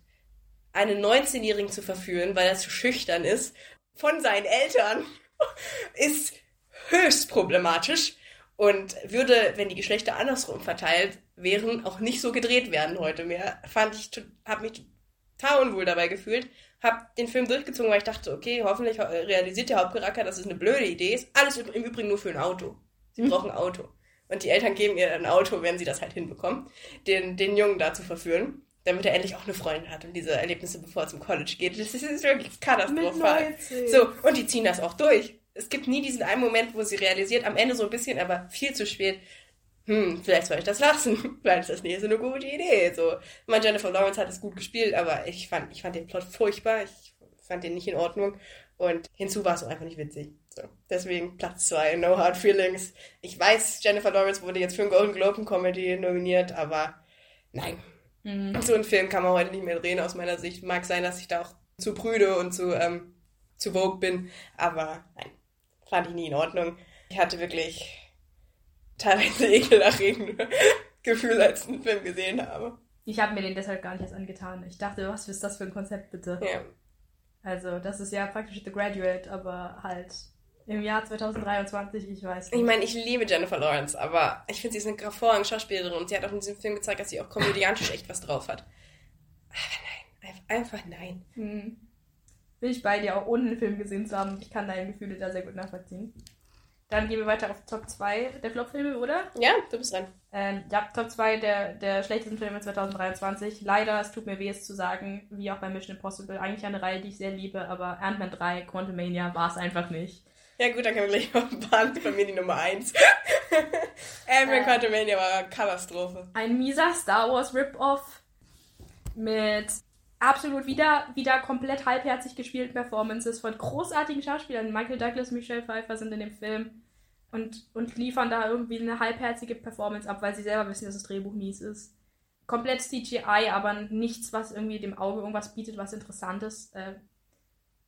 einen 19-Jährigen zu verführen, weil er zu schüchtern ist, von seinen Eltern, ist höchst problematisch und würde, wenn die Geschlechter andersrum verteilt wären, auch nicht so gedreht werden heute mehr. Fand ich, to- hab mich total unwohl dabei gefühlt. Hab den Film durchgezogen, weil ich dachte, okay, hoffentlich äh, realisiert der Hauptcharakter, dass es eine blöde Idee ist. Alles im Übrigen nur für ein Auto. Sie brauchen ein Auto. Und die Eltern geben ihr ein Auto, wenn sie das halt hinbekommen, den, den Jungen da zu verführen, damit er endlich auch eine Freundin hat und diese Erlebnisse, bevor er zum College geht. Das ist, wirklich katastrophal. So, und die ziehen das auch durch. Es gibt nie diesen einen Moment, wo sie realisiert, am Ende so ein bisschen, aber viel zu spät, hm, vielleicht soll ich das lassen. Vielleicht ist das nicht so eine gute Idee. So, ich meine, Jennifer Lawrence hat es gut gespielt, aber ich fand, ich fand den Plot furchtbar. Ich fand den nicht in Ordnung. Und hinzu war es auch einfach nicht witzig. So, deswegen Platz zwei, No Hard Feelings. Ich weiß, Jennifer Lawrence wurde jetzt für einen Golden Globe Comedy nominiert, aber nein. Mhm. So einen Film kann man heute nicht mehr drehen, aus meiner Sicht. Mag sein, dass ich da auch zu prüde und zu, ähm, zu vogue bin, aber nein, fand ich nie in Ordnung. Ich hatte wirklich teilweise ekelerregende Gefühle, als ich den Film gesehen habe. Ich habe mir den deshalb gar nicht erst angetan. Ich dachte, was ist das für ein Konzept bitte? Ja. Also, das ist ja praktisch The Graduate, aber halt im Jahr 2023, ich weiß Ich nicht. meine, ich liebe Jennifer Lawrence, aber ich finde, sie ist eine hervorragende Schauspielerin und sie hat auch in diesem Film gezeigt, dass sie auch komödiantisch echt was drauf hat. Aber nein, einfach, einfach nein. Hm. Bin ich bei dir, auch ohne den Film gesehen zu haben. Ich kann deine Gefühle da sehr gut nachvollziehen. Dann gehen wir weiter auf Top 2 der Flop-Filme, oder? Ja, du bist dran. Ähm, ja, Top 2 der, der schlechtesten Filme 2023. Leider, es tut mir weh, es zu sagen, wie auch bei Mission Impossible. Eigentlich eine Reihe, die ich sehr liebe, aber Ant-Man 3, Quantumania war es einfach nicht. Ja gut, dann können wir gleich auf Bahn bei mir die Nummer 1. Ant-Man Äh. Quantumania war eine Katastrophe. Ein mieser Star Wars Rip-Off mit absolut wieder, wieder komplett halbherzig gespielten Performances von großartigen Schauspielern. Michael Douglas, Michelle Pfeiffer sind in dem Film und, und liefern da irgendwie eine halbherzige Performance ab, weil sie selber wissen, dass das Drehbuch mies ist. Komplett CGI, aber nichts, was irgendwie dem Auge irgendwas bietet, was Interessantes. Äh,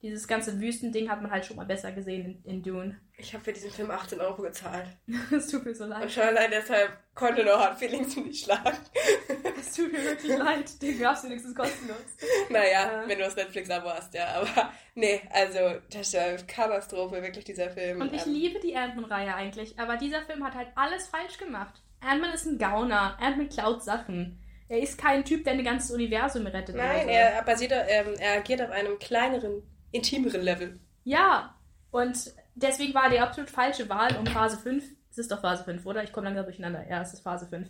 dieses ganze Wüstending hat man halt schon mal besser gesehen in, in Dune. Ich habe für diesen Film 18 Euro gezahlt. Es tut mir so Und leid. schon allein deshalb konnte No Hard Feelings nicht schlagen. Es tut mir wirklich leid. Den gab's wenigstens kostenlos. Naja, Äh. wenn du das Netflix-Abo hast, ja. Aber nee, also das ist eine Katastrophe, wirklich, dieser Film. Und ich Ähm, liebe die Ant-Man-Reihe eigentlich, aber dieser Film hat halt alles falsch gemacht. Ant-Man ist ein Gauner. Ant-Man klaut Sachen. Er ist kein Typ, der ein ganzes Universum rettet. Nein, so. er basiert, ähm, er agiert auf einem kleineren, intimeren Level. Ja, und deswegen war die absolut falsche Wahl, um Phase 5, es ist doch Phase 5, oder? Ich komme langsam durcheinander. Ja, es ist Phase 5.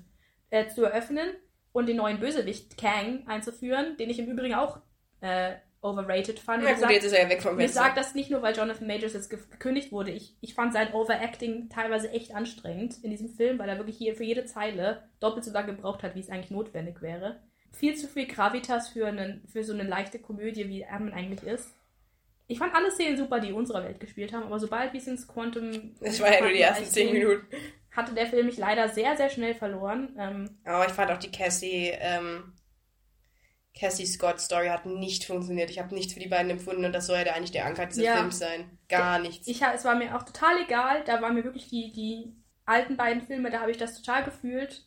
Äh, zu eröffnen und den neuen Bösewicht Kang einzuführen, den ich im Übrigen auch äh, overrated fand. Na gut, gesagt, jetzt ist er ja weg vom ich Fenster. sage das nicht nur, weil Jonathan Majors jetzt ge- gekündigt wurde. Ich, ich fand sein Overacting teilweise echt anstrengend in diesem Film, weil er wirklich hier für jede Zeile doppelt so lange gebraucht hat, wie es eigentlich notwendig wäre. Viel zu viel Gravitas für, einen, für so eine leichte Komödie, wie Ant-Man eigentlich ist. Ich fand alle Szenen super, die in unserer Welt gespielt haben, aber sobald wir es ins Quantum... Das war ja nur die ersten zehn Minuten. Hatte der Film mich leider sehr, sehr schnell verloren. Ähm, Aber ich fand auch die Cassie, ähm, Cassie Scott Story hat nicht funktioniert. Ich habe nichts für die beiden empfunden und das soll ja eigentlich der Anker dieses Ja. Films sein. Gar nichts. ich, es war mir auch total egal. Da waren mir wirklich die, die alten beiden Filme, da habe ich das total gefühlt.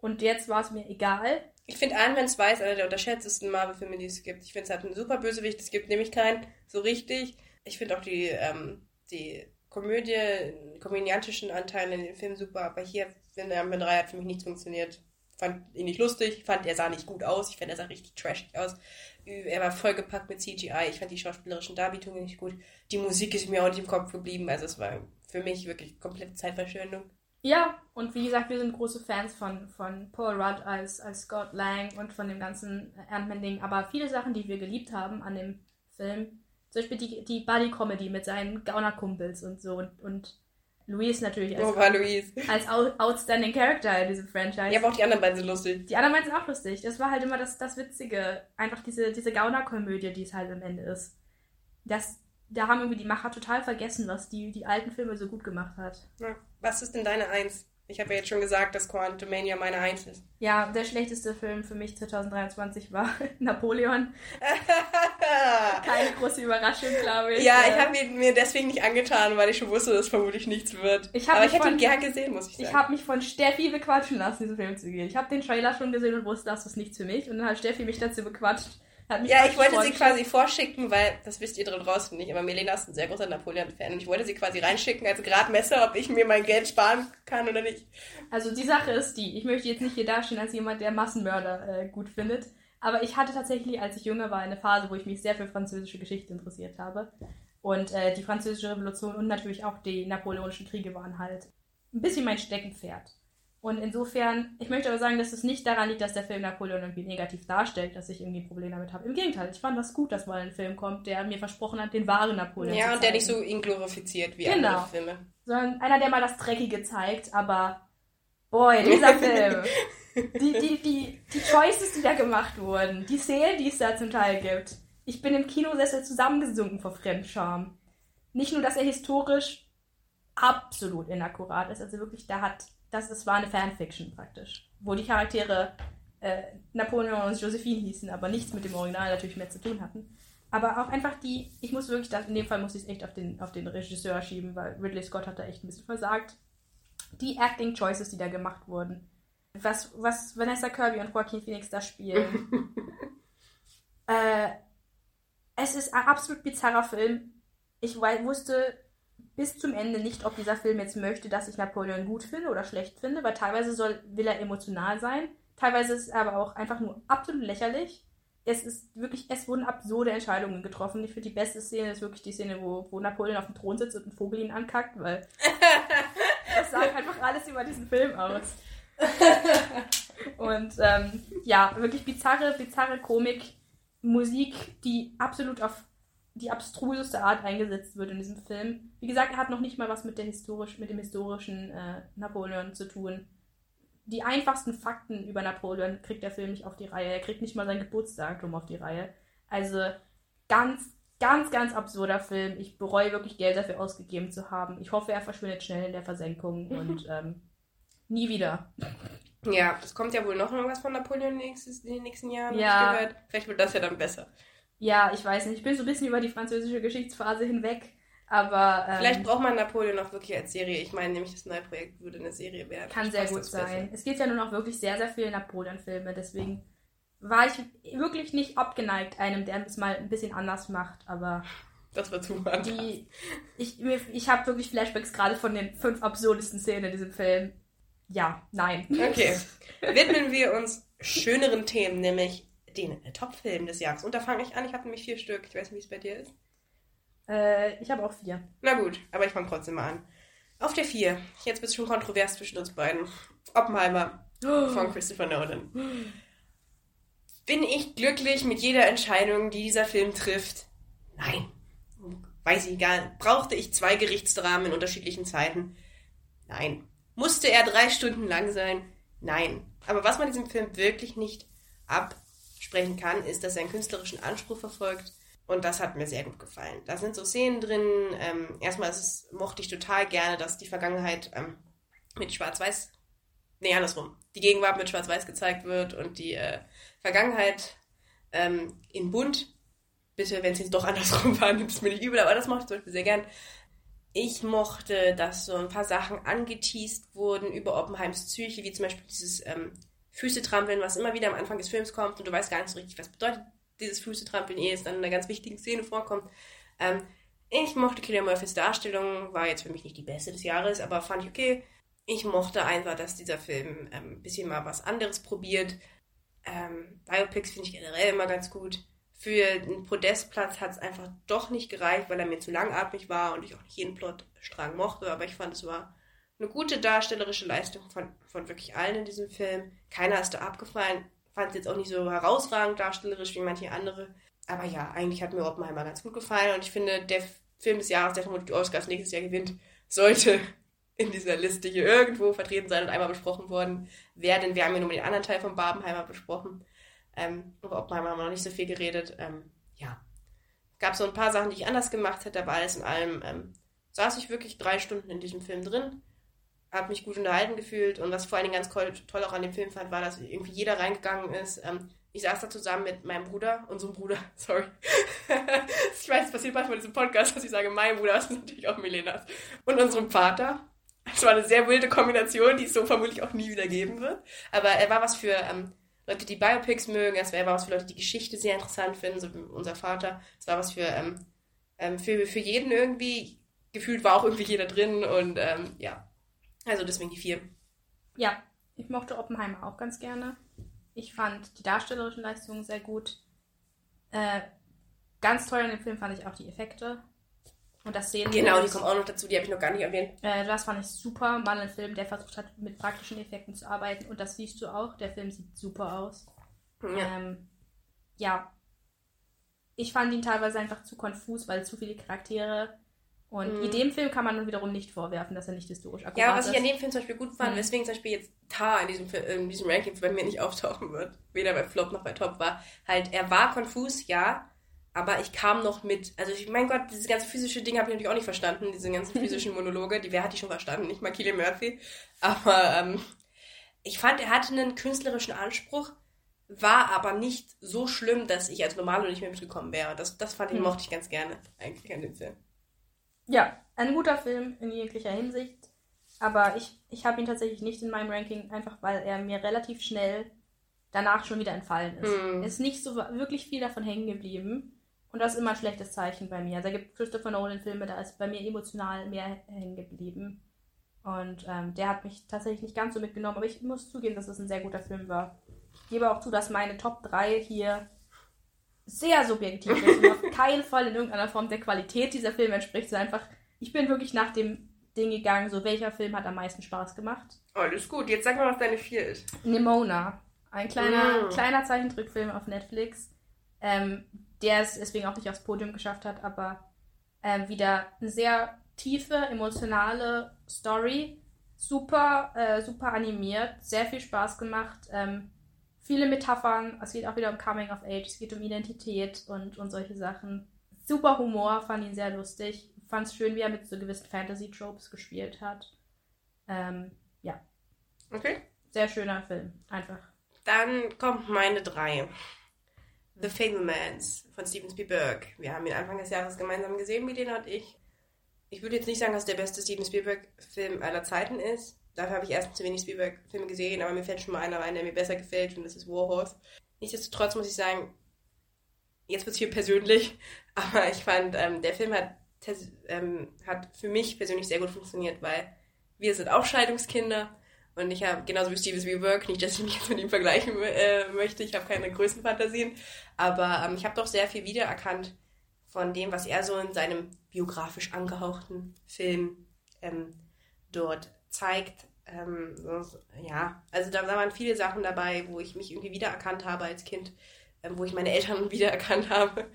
Und jetzt war es mir egal. Ich finde 2 ist einer der unterschätztesten Marvel-Filme, die es gibt. Ich finde, es hat einen super Bösewicht. Es gibt nämlich keinen so richtig. Ich finde auch die, ähm, die Komödie, komödiantischen Anteile in den Film super. Aber hier, finde Ant-Man 3 hat für mich nichts funktioniert. Fand ihn nicht lustig. Fand, er sah nicht gut aus. Ich fand, er sah richtig trashig aus. Er war vollgepackt mit CGI. Ich fand die schauspielerischen Darbietungen nicht gut. Die Musik ist mir auch nicht im Kopf geblieben. Also es war für mich wirklich komplette Zeitverschwendung. Ja, und wie gesagt, wir sind große Fans von, von Paul Rudd als, als Scott Lang und von dem ganzen Ant-Man-Ding. Aber viele Sachen, die wir geliebt haben an dem Film, zum Beispiel die, die Buddy-Comedy mit seinen Gauner-Kumpels und so und, und Louise natürlich als, war Louise? als out- outstanding Character in diesem Franchise. Ja, aber auch die anderen beiden sind lustig. Die anderen beiden sind auch lustig. Das war halt immer das, das Witzige. Einfach diese, diese Gauner-Komödie, die es halt am Ende ist. Das, da haben irgendwie die Macher total vergessen, was die, die alten Filme so gut gemacht hat. Ja. Was ist denn deine Eins? Ich habe ja jetzt schon gesagt, dass Quantumania meine Eins ist. Ja, der schlechteste Film für mich 2023 war Napoleon. Keine große Überraschung, glaube ich. ja, ich habe ihn mir deswegen nicht angetan, weil ich schon wusste, dass es vermutlich nichts wird. Ich Aber ich hätte ihn gern gesehen, muss ich sagen. Ich habe mich von Steffi bequatschen lassen, diesen Film zu gehen. Ich habe den Trailer schon gesehen und wusste, das ist nichts für mich. Und dann hat Steffi mich dazu bequatscht. Ja, ich wollte sie quasi vorschicken, weil, das wisst ihr drin draußen nicht, aber Melena ist ein sehr großer Napoleon-Fan und ich wollte sie quasi reinschicken als Gradmesser, ob ich mir mein Geld sparen kann oder nicht. Also die Sache ist die, ich möchte jetzt nicht hier dastehen als jemand, der Massenmörder äh, gut findet, aber ich hatte tatsächlich, als ich jünger war, eine Phase, wo ich mich sehr für französische Geschichte interessiert habe. Und äh, die französische Revolution und natürlich auch die napoleonischen Kriege waren halt ein bisschen mein Steckenpferd. Und insofern, ich möchte aber sagen, dass es nicht daran liegt, dass der Film Napoleon irgendwie negativ darstellt, dass ich irgendwie ein Problem damit habe. Im Gegenteil, ich fand das gut, dass mal ein Film kommt, der mir versprochen hat, den wahren Napoleon Ja, zu und der nicht so ihn glorifiziert wie Genau. andere Filme. sondern einer, der mal das Dreckige zeigt, aber boy, dieser Film. Die, die, die, die Choices, die da gemacht wurden, die Szenen, die es da zum Teil gibt. Ich bin im Kinosessel zusammengesunken vor Fremdscham. Nicht nur, dass er historisch absolut inakkurat ist, also wirklich, da hat, das, das war eine Fanfiction praktisch, wo die Charaktere äh, Napoleon und Josephine hießen, aber nichts mit dem Original natürlich mehr zu tun hatten. Aber auch einfach die, ich muss wirklich, das, in dem Fall muss ich es echt auf den, auf den Regisseur schieben, weil Ridley Scott hat da echt ein bisschen versagt. Die Acting Choices, die da gemacht wurden. Was, was Vanessa Kirby und Joaquin Phoenix da spielen. äh, es ist ein absolut bizarrer Film. Ich wusste bis zum Ende nicht, ob dieser Film jetzt möchte, dass ich Napoleon gut finde oder schlecht finde, weil teilweise soll, will er emotional sein, teilweise ist es aber auch einfach nur absolut lächerlich. Es ist wirklich, es wurden absurde Entscheidungen getroffen. Ich finde, die beste Szene ist wirklich die Szene, wo, wo Napoleon auf dem Thron sitzt und ein Vogel ihn ankackt, weil das sagt einfach alles über diesen Film aus. und ähm, ja, wirklich bizarre, bizarre Komik, Musik, die absolut auf die abstruseste Art eingesetzt wird in diesem Film. Wie gesagt, er hat noch nicht mal was mit, der historisch, mit dem historischen äh, Napoleon zu tun. Die einfachsten Fakten über Napoleon kriegt der Film nicht auf die Reihe. Er kriegt nicht mal sein Geburtsdatum auf die Reihe. Also ganz, ganz, ganz absurder Film. Ich bereue wirklich Geld dafür ausgegeben zu haben. Ich hoffe, er verschwindet schnell in der Versenkung und ähm, nie wieder. Ja, es kommt ja wohl noch irgendwas von Napoleon in den nächsten Jahren, Ja. hab ich gehört. Vielleicht wird das ja dann besser. Ja, ich weiß nicht. Ich bin so ein bisschen über die französische Geschichtsphase hinweg. Aber ähm, Vielleicht braucht man Napoleon auch wirklich als Serie. Ich meine nämlich, das neue Projekt würde eine Serie werden. Kann sehr gut sein. Es gibt ja nun auch wirklich sehr, sehr viele Napoleon-Filme, deswegen war ich wirklich nicht abgeneigt einem, der es mal ein bisschen anders macht, aber Das war zu die, ich, ich habe wirklich Flashbacks gerade von den fünf absurdesten Szenen in diesem Film. Ja, nein. Okay. Widmen wir uns schöneren Themen, nämlich den Top-Filmen des Jahres. Und da fange ich an. Ich habe nämlich vier Stück. Ich weiß nicht, wie es bei dir ist. Äh, ich habe auch vier. Na gut, aber ich fange trotzdem mal an. Auf der vier. Jetzt wird es schon kontrovers zwischen uns beiden. Oppenheimer von Christopher Nolan. Bin ich glücklich mit jeder Entscheidung, die dieser Film trifft? Nein. Weiß ich nicht. Brauchte ich zwei Gerichtsdramen in unterschiedlichen Zeiten? Nein. Musste er drei Stunden lang sein? Nein. Aber was man diesem Film wirklich nicht absprechen kann, ist, dass er einen künstlerischen Anspruch verfolgt. Und das hat mir sehr gut gefallen. Da sind so Szenen drin. Ähm, erstmal es, mochte ich total gerne, dass die Vergangenheit ähm, mit Schwarz-Weiß, nee, andersrum, die Gegenwart mit Schwarz-Weiß gezeigt wird und die äh, Vergangenheit ähm, in bunt. Bitte, wenn es jetzt doch andersrum war, nimmt es mir nicht übel, aber das mochte ich zum Beispiel sehr gern. Ich mochte, dass so ein paar Sachen angeteased wurden über Oppenheims Psyche, wie zum Beispiel dieses ähm, Füße trampeln, was immer wieder am Anfang des Films kommt und du weißt gar nicht so richtig, was bedeutet dieses Füße trampeln, ehe es dann in einer ganz wichtigen Szene vorkommt. Ähm, ich mochte Killian Murphys Darstellung, war jetzt für mich nicht die beste des Jahres, aber fand ich okay. Ich mochte einfach, dass dieser Film ähm, ein bisschen mal was anderes probiert. Ähm, Biopics finde ich generell immer ganz gut. Für einen Podestplatz hat es einfach doch nicht gereicht, weil er mir zu langatmig war und ich auch nicht jeden Plotstrang mochte, aber ich fand, es war eine gute darstellerische Leistung von, von wirklich allen in diesem Film. Keiner ist da abgefallen. Fand es jetzt auch nicht so herausragend darstellerisch wie manche andere. Aber ja, eigentlich hat mir Oppenheimer ganz gut gefallen und ich finde, der Film des Jahres, der vermutlich die Oscars nächstes Jahr gewinnt, sollte in dieser Liste hier irgendwo vertreten sein und einmal besprochen worden werden. Wir haben ja nur den anderen Teil von Barbenheimer besprochen. Ähm, über Oppenheimer haben wir noch nicht so viel geredet. Ähm, ja. Gab so ein paar Sachen, die ich anders gemacht hätte, aber alles in allem ähm, saß ich wirklich drei Stunden in diesem Film drin, habe mich gut unterhalten gefühlt und was vor allen Dingen ganz toll, auch an dem Film fand, war, dass irgendwie jeder reingegangen ist. Ähm, ich saß da zusammen mit meinem Bruder, unserem Bruder, sorry. ich weiß, es passiert manchmal in diesem Podcast, dass ich sage, mein Bruder, ist natürlich auch Milenas. Und unserem Vater. Es war eine sehr wilde Kombination, die es so vermutlich auch nie wieder geben wird. Aber er war was für ähm, Leute, die Biopics mögen. Es war was für Leute, die Geschichte sehr interessant finden, so wie unser Vater. Es war was für, ähm, ähm, für, für jeden irgendwie. Gefühlt war auch irgendwie jeder drin und ähm, ja. Also deswegen die vier. Ja, ich mochte Oppenheimer auch ganz gerne. Ich fand die darstellerischen Leistungen sehr gut. Äh, ganz toll an dem Film fand ich auch die Effekte. Und das Szenen. Genau, die kommen auch noch dazu, die habe ich noch gar nicht erwähnt. Äh, das fand ich super. Mal ein Film, der versucht hat, mit praktischen Effekten zu arbeiten. Und das siehst du auch. Der Film sieht super aus. Ja. Ähm, ja. Ich fand ihn teilweise einfach zu konfus, weil zu viele Charaktere. Und mhm. in dem Film kann man nun wiederum nicht vorwerfen, dass er nicht historisch akkurat ist. Ja, was ich an dem Film zum Beispiel gut fand, mhm. weswegen zum Beispiel jetzt Tar in diesem, in diesem Ranking bei mir nicht auftauchen wird, weder bei Flop noch bei Top war, halt, er war konfus, ja, aber ich kam noch mit, also ich, mein Gott, diese ganze physische Dinge habe ich natürlich auch nicht verstanden, diese ganzen physischen Monologe, die, wer hat die schon verstanden? Nicht mal Killian Murphy. Aber ähm, ich fand, er hatte einen künstlerischen Anspruch, war aber nicht so schlimm, dass ich als Normalo nicht mehr mitgekommen wäre. Das, das fand ich, hm. mochte ich ganz gerne, eigentlich an dem Film. Ja, ein guter Film in jeglicher Hinsicht. Aber ich, ich habe ihn tatsächlich nicht in meinem Ranking, einfach weil er mir relativ schnell danach schon wieder entfallen ist. Hm. Es ist nicht so wirklich viel davon hängen geblieben. Und das ist immer ein schlechtes Zeichen bei mir. Also da gibt Christopher Nolan Filme, da ist bei mir emotional mehr hängen geblieben. Und ähm, der hat mich tatsächlich nicht ganz so mitgenommen, aber ich muss zugeben, dass es ein sehr guter Film war. Ich gebe auch zu, dass meine Top 3 hier sehr subjektiv ist und auf keinen Fall in irgendeiner Form der Qualität dieser Film entspricht. Es ist einfach, ich bin wirklich nach dem Ding gegangen, so welcher Film hat am meisten Spaß gemacht. Alles gut, jetzt sag mal, was deine 4 ist. Nimona. Ein kleiner, mm. kleiner Zeichentrickfilm auf Netflix. Ähm, der es deswegen auch nicht aufs Podium geschafft hat, aber äh, wieder eine sehr tiefe, emotionale Story. Super, äh, super animiert, sehr viel Spaß gemacht. Ähm, viele Metaphern. Es geht auch wieder um Coming of Age, es geht um Identität und, und solche Sachen. Super Humor, fand ihn sehr lustig. Fand es schön, wie er mit so gewissen Fantasy-Tropes gespielt hat. Ähm, ja. Okay. Sehr schöner Film, einfach. Dann kommt meine drei. The Fablemans von Steven Spielberg. Wir haben ihn Anfang des Jahres gemeinsam gesehen, Milena und ich. Ich würde jetzt nicht sagen, dass der beste Steven Spielberg-Film aller Zeiten ist. Dafür habe ich erst zu wenig Spielberg-Filme gesehen, aber mir fällt schon mal einer ein, der mir besser gefällt, und das ist Warhorse. Nichtsdestotrotz muss ich sagen, jetzt wird es hier persönlich, aber ich fand, ähm, der Film hat, ähm, hat für mich persönlich sehr gut funktioniert, weil wir sind auch Scheidungskinder und ich habe, genauso wie Steven Spielberg, nicht, dass ich mich jetzt mit ihm vergleichen äh, möchte, ich habe keine Größenfantasien, aber ähm, ich habe doch sehr viel wiedererkannt von dem, was er so in seinem biografisch angehauchten Film ähm, dort zeigt. Ähm, sonst, ja, also da, da waren viele Sachen dabei, wo ich mich irgendwie wiedererkannt habe als Kind, ähm, wo ich meine Eltern wiedererkannt habe.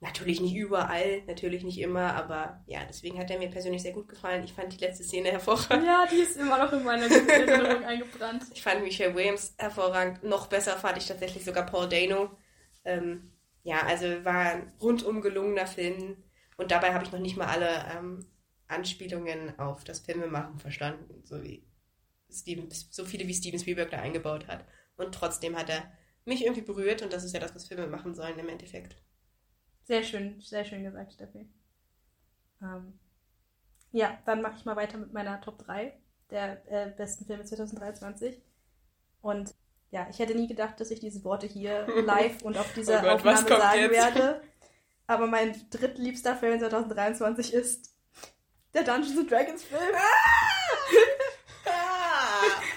Natürlich nicht überall, natürlich nicht immer, aber ja, deswegen hat er mir persönlich sehr gut gefallen. Ich fand die letzte Szene hervorragend. Ja, die ist immer noch in meiner Erinnerung eingebrannt. Ich fand Michelle Williams hervorragend. Noch besser fand ich tatsächlich sogar Paul Dano. Ähm, ja, also war ein rundum gelungener Film. Und dabei habe ich noch nicht mal alle ähm, Anspielungen auf das Filmemachen verstanden, so wie Steven, so viele wie Steven Spielberg da eingebaut hat. Und trotzdem hat er mich irgendwie berührt und das ist ja das, was Filme machen sollen im Endeffekt. Sehr schön, sehr schön gesagt, Steffi. Ähm, ja, dann mache ich mal weiter mit meiner Top 3 der äh, besten Filme 2023. Und ja, ich hätte nie gedacht, dass ich diese Worte hier live und auf dieser Oh Gott, Aufnahme sagen jetzt? werde. Aber mein drittliebster Film 2023 ist der Dungeons and Dragons Film. Ah,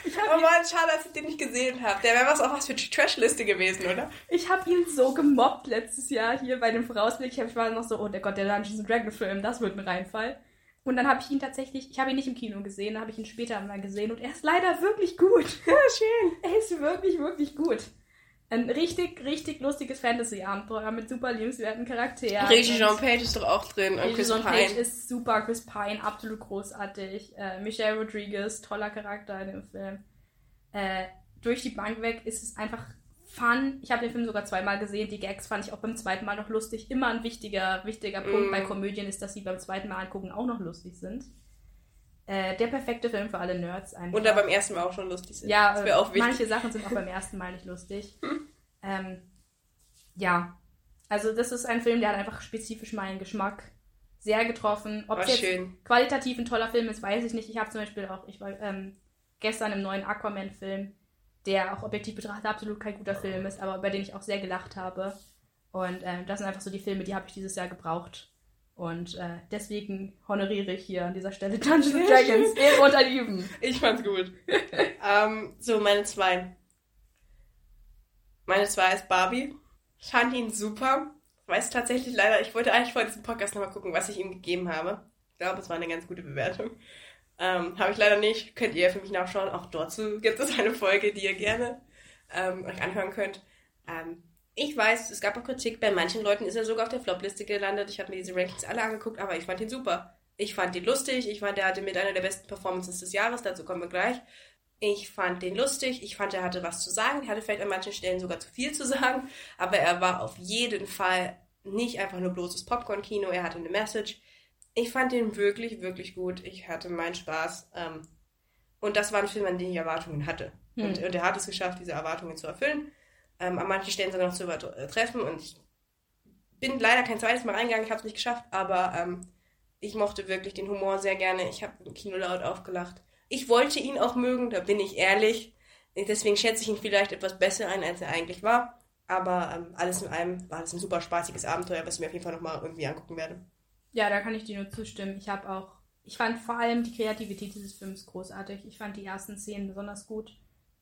Ich oh habe ihn, Mann, schade, dass ich den nicht gesehen habe. Der wäre was auch was für die Trashliste gewesen, oder? ich hab ihn so gemobbt letztes Jahr hier bei dem Vorausblick. Ich, hab, ich war noch so, oh der Gott, der Dungeons and Dragons Film, das wird ein Reinfall. Und dann habe ich ihn tatsächlich, ich habe ihn nicht im Kino gesehen, dann habe ich ihn später mal gesehen und er ist leider wirklich gut. Ja, schön. Er ist wirklich, wirklich gut. Ein richtig, richtig lustiges Fantasy-Abenteuer mit super liebenswerten Charakteren. Reggie Jean Page ist doch auch drin und Regis Chris Jean Page Pine. ist super, Chris Pine, absolut großartig. Äh, Michelle Rodriguez, toller Charakter in dem Film. Äh, durch die Bank weg ist es einfach fun. Ich habe den Film sogar zweimal gesehen. Die Gags fand ich auch beim zweiten Mal noch lustig. Immer ein wichtiger, wichtiger Punkt Mm. bei Komödien ist, dass sie beim zweiten Mal angucken auch noch lustig sind. Äh, der perfekte Film für alle Nerds einfach. Und da beim ersten Mal auch schon lustig sind. Ja, das auch wichtig. manche Sachen sind auch beim ersten Mal nicht lustig. ähm, ja, also das ist ein Film, der hat einfach spezifisch meinen Geschmack sehr getroffen. Ob War es jetzt schön. qualitativ ein toller Film ist, weiß ich nicht. Ich habe zum Beispiel auch, ich war ähm, gestern im neuen Aquaman-Film, der auch objektiv betrachtet absolut kein guter Film ist, aber über den ich auch sehr gelacht habe. Und ähm, das sind einfach so die Filme, die habe ich dieses Jahr gebraucht. Und äh, deswegen honoriere ich hier an dieser Stelle Dungeons Dragons. Ehre unter Lieben. Ich fand's gut. ähm, so, meine zwei. Meine zwei ist Barbie. Ich fand ihn super. Weiß tatsächlich leider, ich wollte eigentlich vor diesem Podcast nochmal gucken, was ich ihm gegeben habe. Ich glaube, es war eine ganz gute Bewertung. Ähm, habe ich leider nicht. Könnt ihr für mich nachschauen. Auch dazu gibt es eine Folge, die ihr gerne ähm, euch anhören könnt. Ähm, ich weiß, es gab auch Kritik. Bei manchen Leuten ist er sogar auf der Flop-Liste gelandet. Ich habe mir diese Rankings alle angeguckt, aber ich fand ihn super. Ich fand ihn lustig. Ich fand, er hatte mit einer der besten Performances des Jahres. Dazu kommen wir gleich. Ich fand den lustig. Ich fand, er hatte was zu sagen. Er hatte vielleicht an manchen Stellen sogar zu viel zu sagen. Aber er war auf jeden Fall nicht einfach nur bloßes Popcorn-Kino. Er hatte eine Message. Ich fand den wirklich, wirklich gut. Ich hatte meinen Spaß. Ähm, und das war ein Film, an den ich Erwartungen hatte. Hm. Und, und er hat es geschafft, diese Erwartungen zu erfüllen. Ähm, an manchen Stellen sogar noch zu übertreffen. Und ich bin leider kein zweites Mal reingegangen. Ich habe es nicht geschafft. Aber ähm, ich mochte wirklich den Humor sehr gerne. Ich habe im Kino laut aufgelacht. Ich wollte ihn auch mögen, da bin ich ehrlich. Deswegen schätze ich ihn vielleicht etwas besser ein, als er eigentlich war. Aber ähm, alles in allem war das ein super spaßiges Abenteuer, was ich mir auf jeden Fall nochmal irgendwie angucken werde. Ja, da kann ich dir nur zustimmen. Ich habe auch, ich fand vor allem die Kreativität dieses Films großartig. Ich fand die ersten Szenen besonders gut,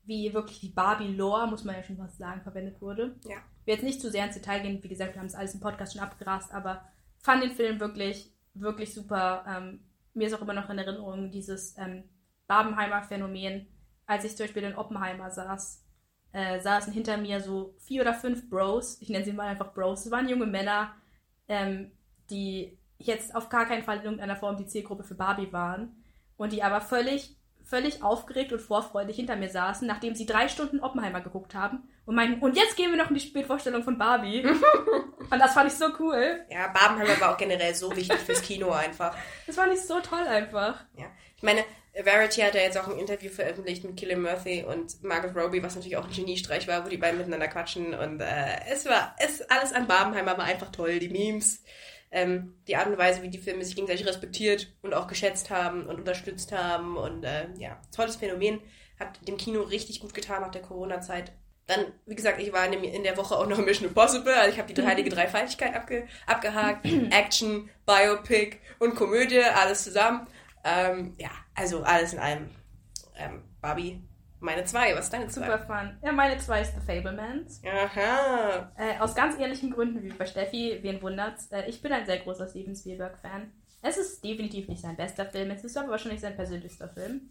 wie wirklich die Barbie-Lore, muss man ja schon fast sagen, verwendet wurde. Ja. Ich will jetzt nicht zu sehr ins Detail gehen, wie gesagt, wir haben es alles im Podcast schon abgerast, aber fand den Film wirklich, wirklich super. Ähm, mir ist auch immer noch in Erinnerung dieses ähm, Barbenheimer-Phänomen, als ich zum Beispiel in Oppenheimer saß. Äh, saßen hinter mir so vier oder fünf Bros, ich nenne sie mal einfach Bros, das waren junge Männer, ähm, die jetzt auf gar keinen Fall in irgendeiner Form die Zielgruppe für Barbie waren und die aber völlig, völlig aufgeregt und vorfreudig hinter mir saßen, nachdem sie drei Stunden Oppenheimer geguckt haben und meinten, und jetzt gehen wir noch in die Spätvorstellung von Barbie. und das fand ich so cool. Ja, Barbenheimer war auch generell so wichtig fürs Kino einfach. Das fand ich so toll einfach. Ja. Ich meine, Verity hat ja jetzt auch ein Interview veröffentlicht mit Killian Murphy und Margaret Robbie, was natürlich auch ein Geniestreich war, wo die beiden miteinander quatschen. Und äh, es war, es alles an Barbenheimer war einfach toll. Die Memes, ähm, die Art und Weise, wie die Filme sich gegenseitig respektiert und auch geschätzt haben und unterstützt haben. Und äh, ja, tolles Phänomen. Hat dem Kino richtig gut getan nach der Corona-Zeit. Dann, wie gesagt, ich war in, dem, in der Woche auch noch Mission Impossible. Also ich habe die heilige Dreifaltigkeit abge, abgehakt. Action, Biopic und Komödie, alles zusammen. Ähm, ja, also alles in allem. Ähm, Barbie, meine zwei. Was ist deine zwei? Super fun. Ja, meine zwei ist The Fablemans. Aha. Äh, aus ganz ähnlichen Gründen wie bei Steffi, wen wundert's. Äh, ich bin ein sehr großer Steven Spielberg-Fan. Es ist definitiv nicht sein bester Film, es ist aber wahrscheinlich sein persönlichster Film.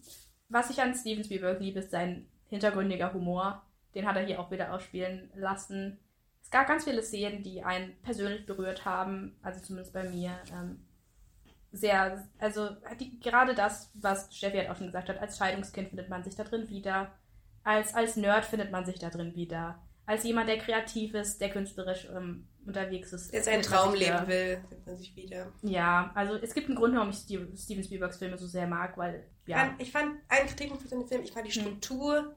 Was ich an Steven Spielberg liebe, ist sein hintergründiger Humor. Den hat er hier auch wieder ausspielen lassen. Es gab ganz viele Szenen, die einen persönlich berührt haben, also zumindest bei mir. Ähm, sehr, also die, gerade das, was Steffi halt auch schon gesagt hat, als Scheidungskind findet man sich da drin wieder. Als, als Nerd findet man sich da drin wieder. Als jemand, der kreativ ist, der künstlerisch ähm, unterwegs ist. Der seinen Traum leben will, findet man sich wieder. Ja, also es gibt einen Grund, warum ich Steven Spielbergs Filme so sehr mag, weil, ja. Ich fand, einen Kritikpunkt für seinen Film, ich fand die hm. Struktur hm.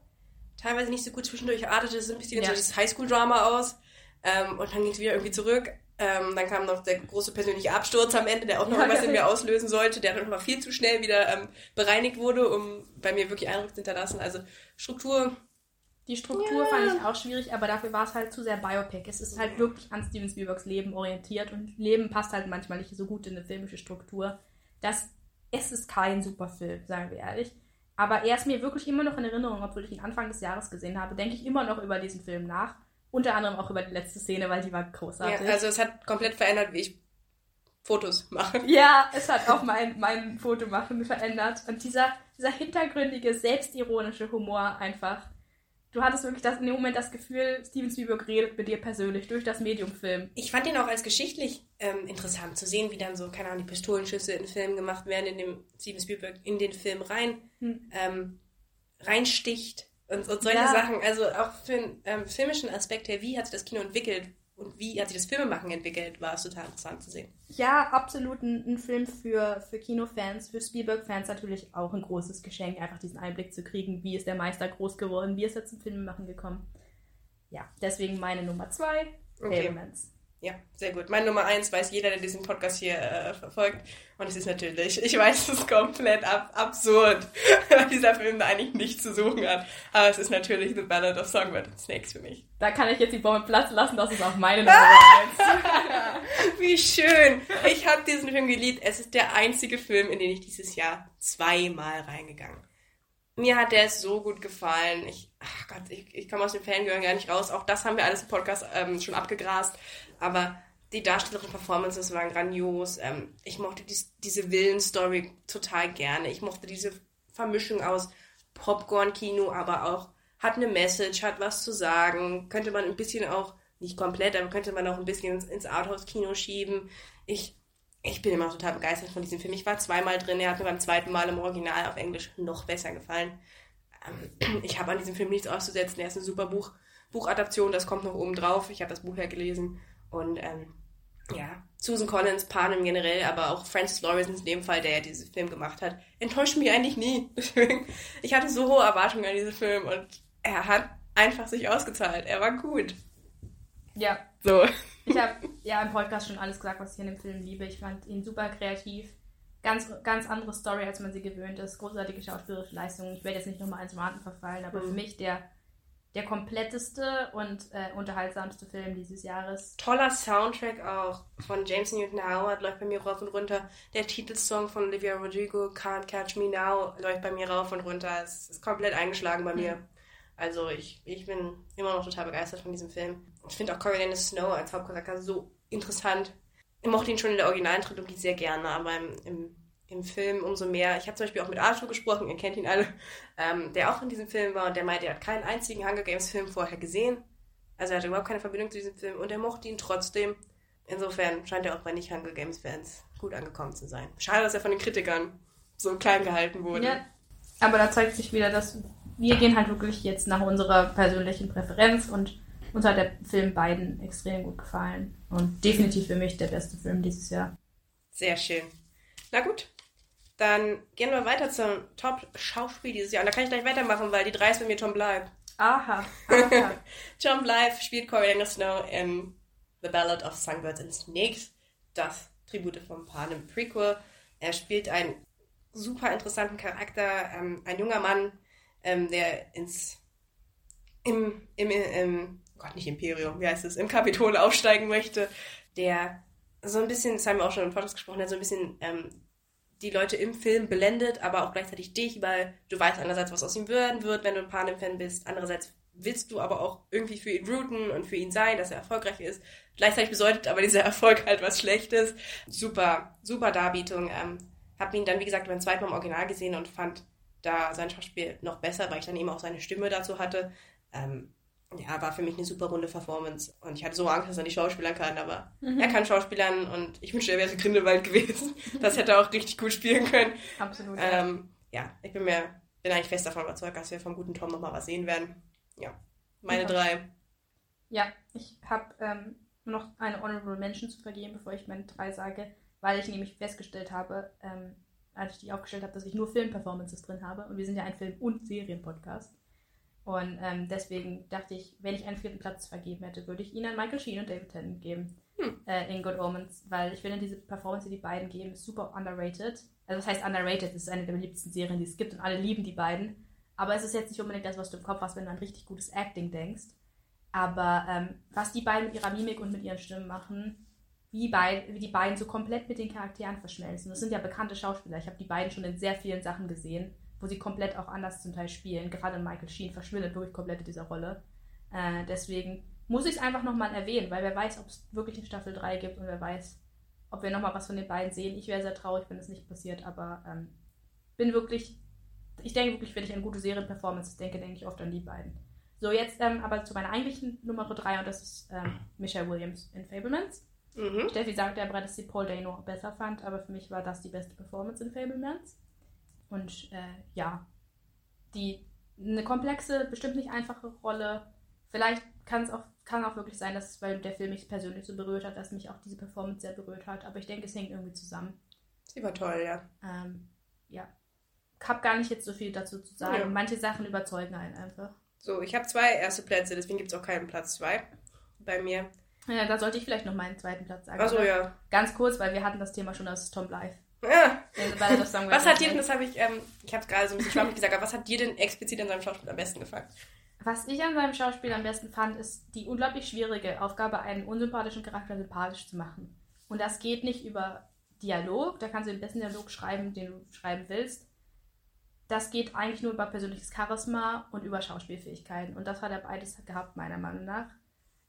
teilweise nicht so gut. Zwischendurch artete es ein bisschen ja. so das Highschool-Drama aus. Ähm, und dann ging es wieder irgendwie zurück. Ähm, dann kam noch der große persönliche Absturz am Ende, der auch noch ja, was in mir auslösen sollte, der dann noch mal viel zu schnell wieder ähm, bereinigt wurde, um bei mir wirklich Eindruck zu hinterlassen. Also Struktur. Die Struktur ja. fand ich auch schwierig, aber dafür war es halt zu sehr Biopic. Es ist halt wirklich an Steven Spielbergs Leben orientiert und Leben passt halt manchmal nicht so gut in eine filmische Struktur. Das, es ist kein super Film, sagen wir ehrlich. Aber er ist mir wirklich immer noch in Erinnerung, obwohl ich ihn Anfang des Jahres gesehen habe, denke ich immer noch über diesen Film nach. Unter anderem auch über die letzte Szene, weil die war großartig. Ja, also es hat komplett verändert, wie ich Fotos mache. Ja, es hat auch mein, mein Fotomachen verändert. Und dieser, dieser hintergründige, selbstironische Humor einfach. Du hattest wirklich das, in dem Moment das Gefühl, Steven Spielberg redet mit dir persönlich durch das Medium-Film. Ich fand ihn auch als geschichtlich ähm, interessant zu sehen, wie dann so, keine Ahnung, die Pistolenschüsse in Filmen gemacht werden, in dem Steven Spielberg in den Film rein, hm. ähm, reinsticht und, und solche ja. Sachen. Also auch für einen ähm, filmischen Aspekt her, wie hat sich das Kino entwickelt und wie hat sich das Filmemachen entwickelt, war es total interessant zu sehen. Ja, absolut ein, ein Film für, für Kinofans, für Spielberg-Fans natürlich auch ein großes Geschenk, einfach diesen Einblick zu kriegen, wie ist der Meister groß geworden, wie ist er zum Filmemachen gekommen. Ja, deswegen meine Nummer zwei, okay. Fablemans. Ja, sehr gut. Meine Nummer eins weiß jeder, der diesen Podcast hier äh, verfolgt. Und es ist natürlich, ich weiß, es ist komplett ab absurd, weil dieser Film da eigentlich nichts zu suchen hat. Aber es ist natürlich The Ballad of Songbird and Snakes für mich. Da kann ich jetzt die Bombe Platz lassen, das ist auch meine Nummer eins. Wie schön. Ich habe diesen Film geliebt. Es ist der einzige Film, in den ich dieses Jahr zweimal reingegangen mir hat der so gut gefallen. Ich, ach Gott, ich, ich komme aus dem Fangirl gar nicht raus. Auch das haben wir alles im Podcast ähm, schon abgegrast aber die darstellerischen Performances waren grandios. Ähm, ich mochte dies, diese Villen-Story total gerne. Ich mochte diese Vermischung aus Popcorn-Kino, aber auch hat eine Message, hat was zu sagen. Könnte man ein bisschen auch, nicht komplett, aber könnte man auch ein bisschen ins, ins Arthouse-Kino schieben. Ich, ich bin immer total begeistert von diesem Film. Ich war zweimal drin, er hat mir beim zweiten Mal im Original auf Englisch noch besser gefallen. Ähm, ich habe an diesem Film nichts auszusetzen. Er ist eine super Buch, Buchadaption, das kommt noch oben drauf. Ich habe das Buch ja gelesen. Und ähm, ja, Susan Collins, Panem generell, aber auch Francis Lawrence in dem Fall, der ja diesen Film gemacht hat, enttäuscht mich eigentlich nie. ich hatte so hohe Erwartungen an diesen Film und er hat einfach sich ausgezahlt. Er war gut. Ja. So. Ich habe ja im Podcast schon alles gesagt, was ich in dem Film liebe. Ich fand ihn super kreativ. Ganz, ganz andere Story, als man sie gewöhnt ist. Großartige schauspielerische Leistungen. Ich werde jetzt nicht nochmal ins Warten verfallen, aber mhm. für mich der der kompletteste und äh, unterhaltsamste Film dieses Jahres. Toller Soundtrack auch von James Newton Howard läuft bei mir rauf und runter. Der Titelsong von Olivia Rodrigo, Can't Catch Me Now, läuft bei mir rauf und runter. Es ist komplett eingeschlagen bei mir. Also ich, ich bin immer noch total begeistert von diesem Film. Ich finde auch Coriolanus Snow als Hauptcharakter so interessant. Ich mochte ihn schon in der originalen Trilogie sehr gerne, aber im, im im Film umso mehr. Ich habe zum Beispiel auch mit Arthur gesprochen, ihr kennt ihn alle, ähm, der auch in diesem Film war und der meinte, er hat keinen einzigen Hunger Games Film vorher gesehen. Also er hatte überhaupt keine Verbindung zu diesem Film und er mochte ihn trotzdem. Insofern scheint er auch bei nicht-Hunger Games Fans gut angekommen zu sein. Schade, dass er von den Kritikern so klein gehalten wurde. Ja, aber da zeigt sich wieder, dass wir gehen halt wirklich jetzt nach unserer persönlichen Präferenz und uns hat der Film beiden extrem gut gefallen. Und definitiv für mich der beste Film dieses Jahr. Sehr schön. Na gut, dann gehen wir weiter zum Top-Schauspiel dieses Jahr. Und da kann ich gleich weitermachen, weil die drei ist bei mir Tom Blythe. Aha. aha. Tom Blythe spielt Corey Snow in The Ballad of Songbirds and Snakes, das Tribute vom Panem Prequel. Er spielt einen super interessanten Charakter, ähm, ein junger Mann, ähm, der ins im, im, im, Gott, nicht Imperium, wie heißt es, im Kapitol aufsteigen möchte, der so ein bisschen, das haben wir auch schon im Podcast gesprochen, der so ein bisschen ähm, die Leute im Film blendet, aber auch gleichzeitig dich, weil du weißt einerseits, was aus ihm werden wird, wenn du ein Panem-Fan bist. Andererseits willst du aber auch irgendwie für ihn routen und für ihn sein, dass er erfolgreich ist. Gleichzeitig bedeutet aber dieser Erfolg halt was Schlechtes. Super, super Darbietung. Ähm, hab ihn dann, wie gesagt, beim zweiten Mal im Original gesehen und fand da sein Schauspiel noch besser, weil ich dann eben auch seine Stimme dazu hatte. Ähm, ja, war für mich eine super runde Performance. Und ich hatte so Angst, dass er nicht Schauspielern kann, aber mhm. er kann Schauspielern und ich wünschte, er wäre Grindelwald gewesen. Das hätte er auch richtig gut spielen können. Absolut. Ähm, ja, ich bin mir bin eigentlich fest davon überzeugt, dass wir vom guten Tom nochmal was sehen werden. Ja, meine ja. drei. Ja, ich habe ähm, noch eine Honorable Mention zu vergeben, bevor ich meine drei sage, weil ich nämlich festgestellt habe, ähm, als ich die aufgestellt habe, dass ich nur Filmperformances drin habe. Und wir sind ja ein Film- und Serienpodcast. Und ähm, deswegen dachte ich, wenn ich einen vierten Platz vergeben hätte, würde ich ihn an Michael Sheen und David Tennant geben. Hm. Äh, in Good Omens, weil ich finde, diese Performance, die die beiden geben, ist super underrated. Also, das heißt underrated? Es ist eine der beliebtesten Serien, die es gibt und alle lieben die beiden. Aber es ist jetzt nicht unbedingt das, was du im Kopf hast, wenn du an richtig gutes Acting denkst. Aber ähm, was die beiden mit ihrer Mimik und mit ihren Stimmen machen, wie, bei, wie die beiden so komplett mit den Charakteren verschmelzen. Das sind ja bekannte Schauspieler. Ich habe die beiden schon in sehr vielen Sachen gesehen, wo sie komplett auch anders zum Teil spielen. Gerade Michael Sheen verschwindet wirklich komplett in dieser Rolle. Äh, deswegen muss ich es einfach nochmal erwähnen, weil wer weiß, ob es wirklich eine Staffel 3 gibt und wer weiß, ob wir nochmal was von den beiden sehen. Ich wäre sehr traurig, wenn es nicht passiert, aber ähm, bin wirklich, ich denke wirklich, wenn ich an gute Serienperformance denke, denke ich oft an die beiden. So, jetzt ähm, aber zu meiner eigentlichen Nummer 3 und das ist ähm, Michelle Williams in Fablemans. Mhm. Steffi sagte ja bereits, dass sie Paul Dano besser fand, aber für mich war das die beste Performance in Fablemans. Und äh, ja, die eine komplexe, bestimmt nicht einfache Rolle. Vielleicht kann es auch, kann auch wirklich sein, dass es, weil der Film mich persönlich so berührt hat, dass mich auch diese Performance sehr berührt hat. Aber ich denke, es hängt irgendwie zusammen. Sie war toll, ja. Ähm, ja. Ich habe gar nicht jetzt so viel dazu zu sagen. Ja. Manche Sachen überzeugen einen einfach. So, ich habe zwei erste Plätze, deswegen gibt es auch keinen Platz zwei bei mir. Ja, da sollte ich vielleicht noch meinen zweiten Platz sagen. Achso, ja. Ganz kurz, weil wir hatten das Thema schon, das ist Tom Blythe. Ja. was hat dir denn, das habe ich, ähm, ich habe es gerade so ein bisschen schwammig gesagt, aber was hat dir denn explizit an seinem Schauspiel am besten gefallen? Was ich an seinem Schauspiel am besten fand, ist die unglaublich schwierige Aufgabe, einen unsympathischen Charakter sympathisch zu machen. Und das geht nicht über Dialog, da kannst du den besten Dialog schreiben, den du schreiben willst. Das geht eigentlich nur über persönliches Charisma und über Schauspielfähigkeiten. Und das hat er beides gehabt, meiner Meinung nach.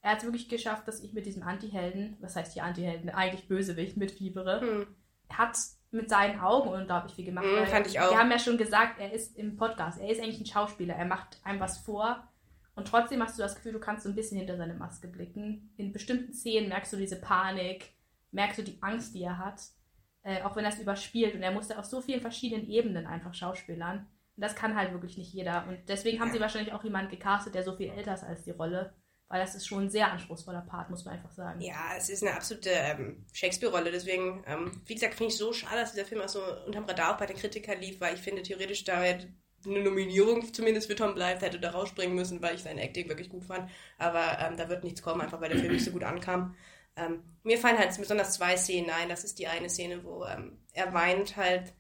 Er hat es wirklich geschafft, dass ich mit diesem Anti-Helden, was heißt hier Anti-Helden, eigentlich Bösewicht mitfiebere, hm. hat mit seinen Augen unglaublich viel gemacht. Mm, fand ich auch. Wir haben ja schon gesagt, er ist im Podcast, er ist eigentlich ein Schauspieler, er macht einem was vor und trotzdem hast du das Gefühl, du kannst so ein bisschen hinter seine Maske blicken. In bestimmten Szenen merkst du diese Panik, merkst du die Angst, die er hat, äh, auch wenn er es überspielt und er musste auf so vielen verschiedenen Ebenen einfach schauspielern. Und das kann halt wirklich nicht jeder und deswegen haben sie wahrscheinlich auch jemanden gecastet, der so viel älter ist als die Rolle weil das ist schon ein sehr anspruchsvoller Part, muss man einfach sagen. Ja, es ist eine absolute ähm, Shakespeare-Rolle. Deswegen, ähm, wie gesagt, finde ich so schade, dass dieser Film auch so unterm Radar auch bei den Kritikern lief, weil ich finde, theoretisch da eine Nominierung zumindest für Tom Blythe hätte da rausspringen müssen, weil ich sein Acting wirklich gut fand. Aber ähm, da wird nichts kommen, einfach weil der Film nicht so gut ankam. Ähm, mir fallen halt besonders zwei Szenen ein. Das ist die eine Szene, wo ähm, er weint halt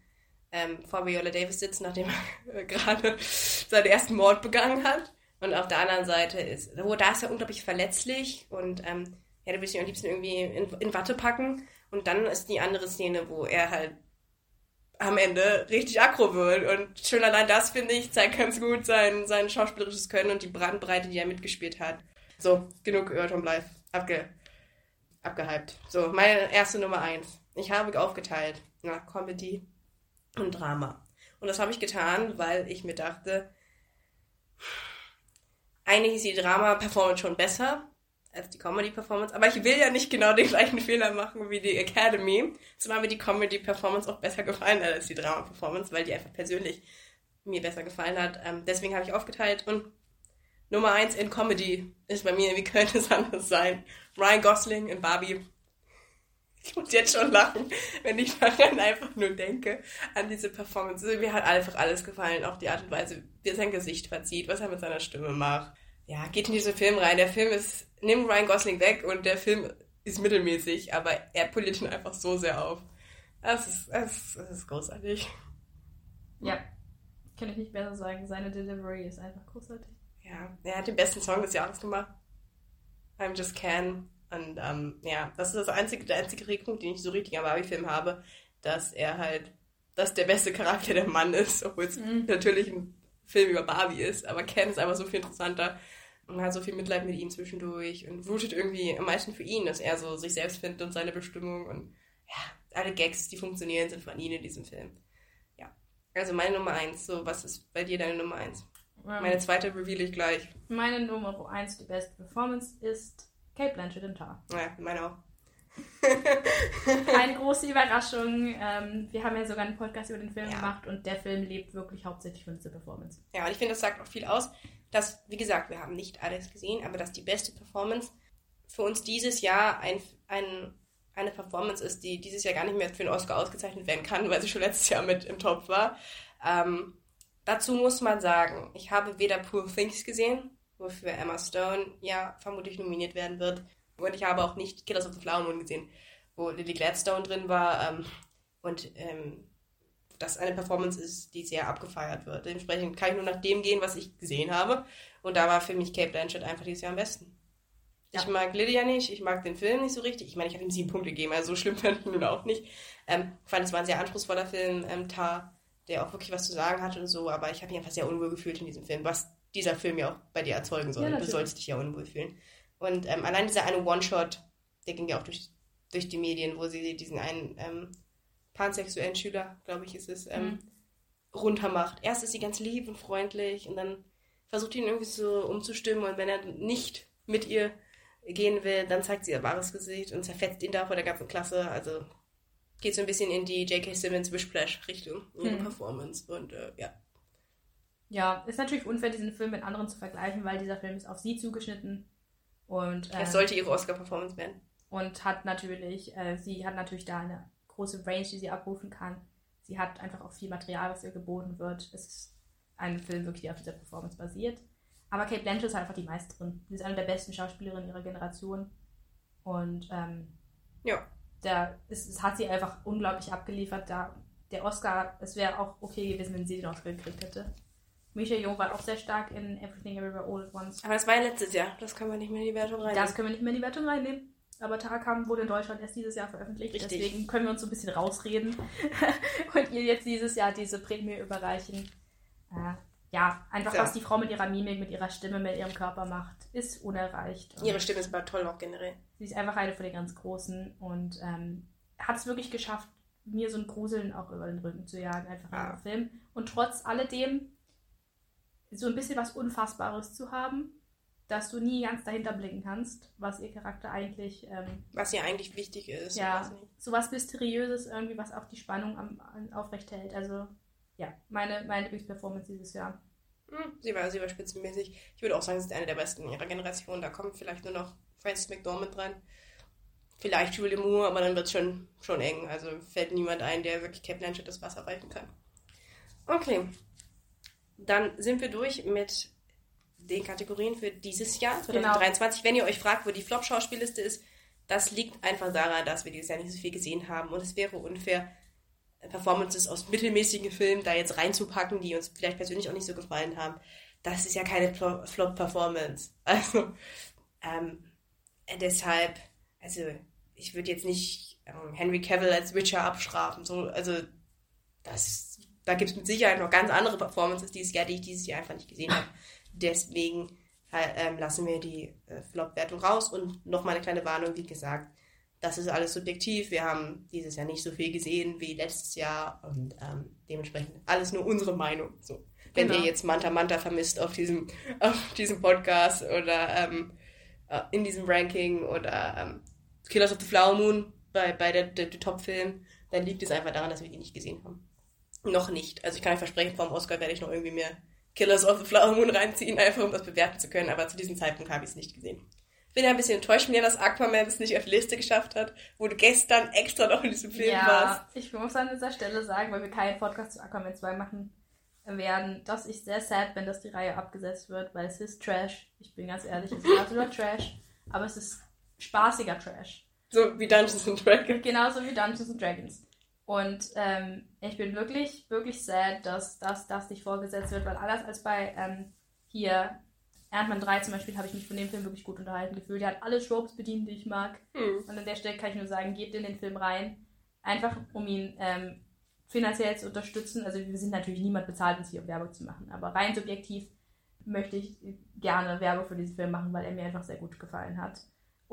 ähm, vor Viola Davis sitzt, nachdem er gerade seinen ersten Mord begangen hat. Und auf der anderen Seite ist, wo da ist er unglaublich verletzlich und ähm, ja, du willst ihn am liebsten irgendwie in, in Watte packen. Und dann ist die andere Szene, wo er halt am Ende richtig aggro wird. Und schon allein das, finde ich, zeigt ganz gut sein, sein schauspielerisches Können und die Brandbreite, die er mitgespielt hat. So, genug Tom Blythe. Abge, abgehypt. So, meine erste Nummer eins. Ich habe aufgeteilt nach Comedy und Drama. Und das habe ich getan, weil ich mir dachte, eigentlich ist die Drama-Performance schon besser als die Comedy-Performance, aber ich will ja nicht genau den gleichen Fehler machen wie die Academy, zumal mir die Comedy-Performance auch besser gefallen hat als die Drama-Performance, weil die einfach persönlich mir besser gefallen hat. Ähm, deswegen habe ich aufgeteilt und Nummer eins in Comedy ist bei mir, wie könnte es anders sein? Ryan Gosling in Barbie. Ich muss jetzt schon lachen, wenn ich daran einfach nur denke, an diese Performance. Also, mir hat einfach alles gefallen, auch die Art und Weise, wie er sein Gesicht verzieht, was er mit seiner Stimme macht. Ja, geht in diesen Film rein. Der Film ist, nimm Ryan Gosling weg und der Film ist mittelmäßig, aber er poliert ihn einfach so sehr auf. Das ist, das, das ist großartig. Ja, kann ich nicht besser sagen. Seine Delivery ist einfach großartig. Ja, er hat den besten Song des Jahres gemacht. I'm Just Can. Und ähm, ja, das ist das einzige, der einzige Kritikpunkt, den ich so richtig am Barbie-Film habe, dass er halt, dass der beste Charakter der Mann ist, obwohl es mhm. natürlich ein Film über Barbie ist, aber Ken ist einfach so viel interessanter und hat so viel Mitleid mit ihm zwischendurch und rootet irgendwie am meisten für ihn, dass er so sich selbst findet und seine Bestimmung und ja, alle Gags, die funktionieren, sind von ihm in diesem Film. Ja. Also meine Nummer eins. So, was ist bei dir deine Nummer eins? Ähm, Meine zweite reveal ich gleich. meine Nummer 1, die beste Performance, ist Kate Blanchett in Tar. Ja, meine auch. Eine große Überraschung. Ähm, wir haben ja sogar einen Podcast über den Film Ja. gemacht und der Film lebt wirklich hauptsächlich von dieser Performance. Ja, und ich finde, das sagt auch viel aus, dass, wie gesagt, wir haben nicht alles gesehen, aber dass die beste Performance für uns dieses Jahr ein, ein, eine Performance ist, die dieses Jahr gar nicht mehr für einen Oscar ausgezeichnet werden kann, weil sie schon letztes Jahr mit im Topf war. Ähm, dazu muss man sagen, ich habe weder Poor Things gesehen, wofür Emma Stone ja vermutlich nominiert werden wird, und ich habe auch nicht Killers of the Flower Moon gesehen, wo Lily Gladstone drin war ähm, und ähm, das eine Performance ist, die sehr abgefeiert wird. Dementsprechend kann ich nur nach dem gehen, was ich gesehen habe. Und da war für mich Kate Blanchett einfach dieses Jahr am besten. Ich Ja. mag Lydia nicht, ich mag den Film nicht so richtig. Ich meine, ich habe ihm sieben Punkte gegeben, also so schlimm fand ich ihn nun auch nicht. Ähm, ich fand, es war ein sehr anspruchsvoller Film, ähm, Tar, der auch wirklich was zu sagen hat und so, aber ich habe mich einfach sehr unwohl gefühlt in diesem Film, was dieser Film ja auch bei dir erzeugen soll. Ja, du sollst dich ja unwohl fühlen. Und ähm, allein dieser eine One-Shot, der ging ja auch durch, durch die Medien, wo sie diesen einen ähm, pansexuellen Schüler, glaube ich, ist es, ähm, Mhm. runtermacht. Erst ist sie ganz lieb und freundlich und dann versucht ihn irgendwie so umzustimmen und wenn er nicht mit ihr gehen will, dann zeigt sie ihr wahres Gesicht und zerfetzt ihn da vor der ganzen Klasse. Also geht so ein bisschen in die J.K. Simmons Wishplash-Richtung, ihre Mhm. Performance und äh, ja. Ja, ist natürlich unfair, diesen Film mit anderen zu vergleichen, weil dieser Film ist auf sie zugeschnitten und, ähm, Es sollte ihre Oscar-Performance werden. und hat natürlich, äh, sie hat natürlich da eine große Range, die sie abrufen kann. Sie hat einfach auch viel Material, was ihr geboten wird. Es ist ein Film wirklich, der auf dieser Performance basiert. Aber Kate Blanchett ist halt einfach die Meisterin. Sie ist eine der besten Schauspielerinnen ihrer Generation. Und ähm, Ja. der, es, es hat sie einfach unglaublich abgeliefert. Da der Oscar, es wäre auch okay gewesen, wenn sie den Oscar gekriegt hätte. Misha Yeoh war auch sehr stark in Everything Everywhere All at Once. Aber das war ja letztes Jahr, das kann man nicht mehr in die Wertung rein. Das können wir nicht mehr in die Wertung reinnehmen. Aber Tarakam wurde in Deutschland erst dieses Jahr veröffentlicht. Richtig. Deswegen können wir uns so ein bisschen rausreden und ihr jetzt dieses Jahr diese Prämie überreichen. Äh, ja, einfach Ja. was die Frau mit ihrer Mimik, mit ihrer Stimme, mit ihrem Körper macht, ist unerreicht. Und Ihre Stimme ist aber toll auch generell. Sie ist einfach eine von den ganz Großen und ähm, hat es wirklich geschafft, mir so ein Gruseln auch über den Rücken zu jagen, einfach in Ah. dem Film. Und trotz alledem so ein bisschen was Unfassbares zu haben, dass du nie ganz dahinter blicken kannst, was ihr Charakter eigentlich, ähm, Was hier eigentlich wichtig ist. ja, weiß nicht. so was Mysteriöses irgendwie, was auch die Spannung am, an, aufrecht hält. Also, ja, meine, meine Lieblingsperformance dieses Jahr. Hm, sie, war, sie war spitzenmäßig. Ich würde auch sagen, sie ist eine der besten in ihrer Generation. Da kommt vielleicht nur noch Frances McDormand dran. Vielleicht Julie Moore, aber dann wird es schon, schon eng. Also fällt niemand ein, der wirklich Kate Blanchett das Wasser reichen kann. Okay. Dann sind wir durch mit den Kategorien für dieses Jahr, Genau. 2023. Wenn ihr euch fragt, wo die Flop-Schauspielliste ist, das liegt einfach daran, dass wir dieses Jahr nicht so viel gesehen haben. Und es wäre unfair, Performances aus mittelmäßigen Filmen da jetzt reinzupacken, die uns vielleicht persönlich auch nicht so gefallen haben. Das ist ja keine Flop-Performance. Also, ähm, deshalb, also, ich würde jetzt nicht ähm, Henry Cavill als Witcher abstrafen. So, also, das, da gibt es mit Sicherheit noch ganz andere Performances dieses Jahr, die ich dieses Jahr einfach nicht gesehen habe. Deswegen halt, ähm, lassen wir die äh, Flop-Wertung raus. Und nochmal eine kleine Warnung, wie gesagt, das ist alles subjektiv. Wir haben dieses Jahr nicht so viel gesehen wie letztes Jahr und ähm, dementsprechend alles nur unsere Meinung. So. Wenn Genau. ihr jetzt Manta Manta vermisst auf diesem, auf diesem Podcast oder ähm, äh, in diesem Ranking oder ähm, Killers of the Flower Moon bei, bei der, der, der Top-Film, dann liegt es einfach daran, dass wir die nicht gesehen haben. Noch nicht. Also ich kann euch versprechen, vor dem Oscar werde ich noch irgendwie mehr Killers of the Flower Moon reinziehen, einfach um das bewerten zu können, aber zu diesem Zeitpunkt habe ich es nicht gesehen. Bin ja ein bisschen enttäuscht mit dir, dass Aquaman es nicht auf die Liste geschafft hat, wo du gestern extra noch in diesem Film warst. Ja, ich muss an dieser Stelle sagen, weil wir keinen Podcast zu Aquaman 2 machen werden, dass ich sehr sad bin, dass die Reihe abgesetzt wird, weil es ist Trash. Ich bin ganz ehrlich, es ist absoluter Trash, aber es ist spaßiger Trash. So wie Dungeons and Dragons. Genauso wie Dungeons and Dragons. Und ähm, ich bin wirklich, wirklich sad, dass das, das nicht vorgesetzt wird, weil anders als bei ähm, hier Ant-Man 3 zum Beispiel habe ich mich von dem Film wirklich gut unterhalten gefühlt. Der hat alle Tropes bedient, die ich mag. Hm. Und an der Stelle kann ich nur sagen, geht in den Film rein. Einfach, um ihn ähm, finanziell zu unterstützen. Also wir sind natürlich niemand bezahlt, uns hier Werbung zu machen. Aber rein subjektiv möchte ich gerne Werbung für diesen Film machen, weil er mir einfach sehr gut gefallen hat.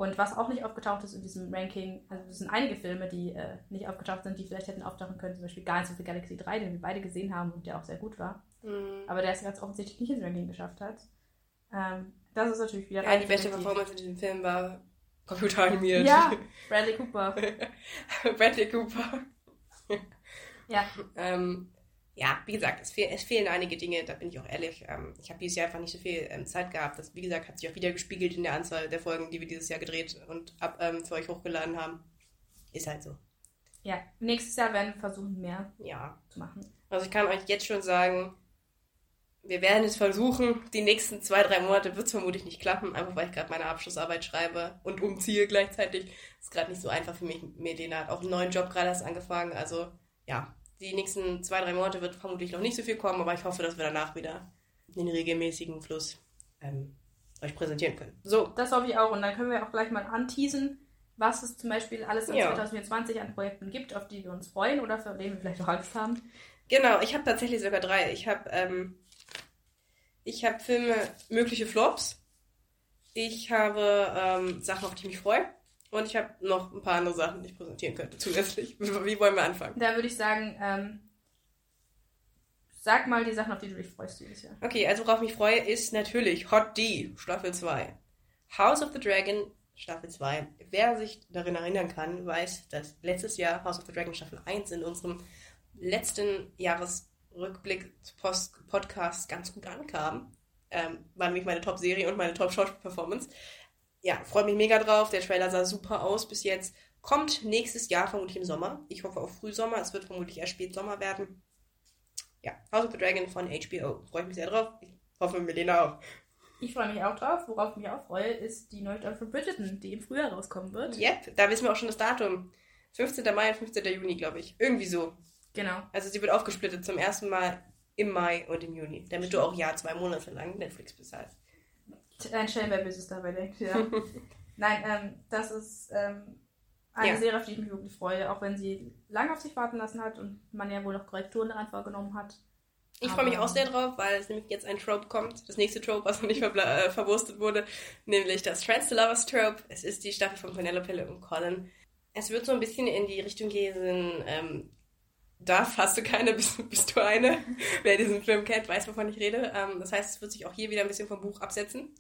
Und was auch nicht aufgetaucht ist in diesem Ranking, also es sind einige Filme, die äh, nicht aufgetaucht sind, die vielleicht hätten auftauchen können, zum Beispiel Guardians of the Galaxy 3, den wir beide gesehen haben und der auch sehr gut war. Mhm. Aber der es ganz offensichtlich nicht ins Ranking geschafft hat. Ähm, das ist natürlich wieder Ja, die beste. Performance in diesem Film war computeranimiert. Ja, Bradley Cooper. Bradley Cooper. Ja, Ähm, ja, wie gesagt, es, fehl, es fehlen einige Dinge, da bin ich auch ehrlich. Ähm, ich habe dieses Jahr einfach nicht so viel ähm, Zeit gehabt. Das, wie gesagt, hat sich auch wieder gespiegelt in der Anzahl der Folgen, die wir dieses Jahr gedreht und ab, ähm, für euch hochgeladen haben. Ist halt so. ja. Nächstes Jahr werden wir versuchen, mehr Ja. zu machen. Also ich kann euch jetzt schon sagen, wir werden es versuchen. Die nächsten zwei, drei Monate wird es vermutlich nicht klappen, einfach weil ich gerade meine Abschlussarbeit schreibe und umziehe gleichzeitig. Ist gerade nicht so einfach für mich. Medina hat auch einen neuen Job gerade erst angefangen. Also ja, die nächsten zwei, drei Monate wird vermutlich noch nicht so viel kommen, aber ich hoffe, dass wir danach wieder den regelmäßigen Fluss ähm, euch präsentieren können. So, Das hoffe ich auch. Und dann können wir auch gleich mal anteasen, was es zum Beispiel alles in Ja. 2024 an Projekten gibt, auf die wir uns freuen oder für denen wir vielleicht auch Angst haben. Genau, ich habe tatsächlich sogar drei. Ich habe ähm, ich habe Filme, mögliche Flops. Ich habe ähm, Sachen, auf die ich mich freue. Und ich habe noch ein paar andere Sachen, die ich präsentieren könnte zusätzlich. Wie, wollen wir anfangen? Da würde ich sagen, ähm, sag mal die Sachen, auf die du dich freust dieses Jahr. Okay, also worauf ich mich freue, ist natürlich Hot D, Staffel 2. House of the Dragon, Staffel 2. Wer sich darin erinnern kann, weiß, dass letztes Jahr House of the Dragon Staffel 1 in unserem letzten Jahresrückblick Post Podcast ganz gut ankam. Ähm, war nämlich meine Top-Serie und meine Top-Schauspiel-Performance. Ja, freue mich mega drauf. Der Trailer sah super aus bis jetzt. Kommt nächstes Jahr vermutlich im Sommer. Ich hoffe auf Frühsommer. Es wird vermutlich erst Spätsommer werden. Ja, House of the Dragon von HBO. Freue ich mich sehr drauf. Ich hoffe, Melina auch. Ich freue mich auch drauf. Worauf ich mich auch freue, ist die neue Staffel von Bridgerton, die im Frühjahr rauskommen wird. Yep, da wissen wir auch schon das Datum. 15. Mai und 15. Juni, glaube ich. Irgendwie so. Genau. Also sie wird aufgesplittet zum ersten Mal im Mai und im Juni, damit du auch ja zwei Monate lang Netflix bezahlst. Ein Schelm, wer Böses dabei denkt, ja. Nein, ähm, das ist ähm, eine Ja. Serie, auf die ich mich wirklich freue, auch wenn sie lange auf sich warten lassen hat und man ja wohl noch Korrekturen daran vorgenommen hat. Ich freue mich auch sehr drauf, weil es nämlich jetzt ein Trope kommt. Das nächste Trope, was noch nicht äh, verwurstet wurde, nämlich das Friends to Lovers Trope. Es ist die Staffel von Penelope und Colin. Es wird so ein bisschen in die Richtung gehen, ähm, darf, hast du keine, bist, bist du eine. Wer diesen Film kennt, weiß, wovon ich rede. Ähm, das heißt, es wird sich auch hier wieder ein bisschen vom Buch absetzen.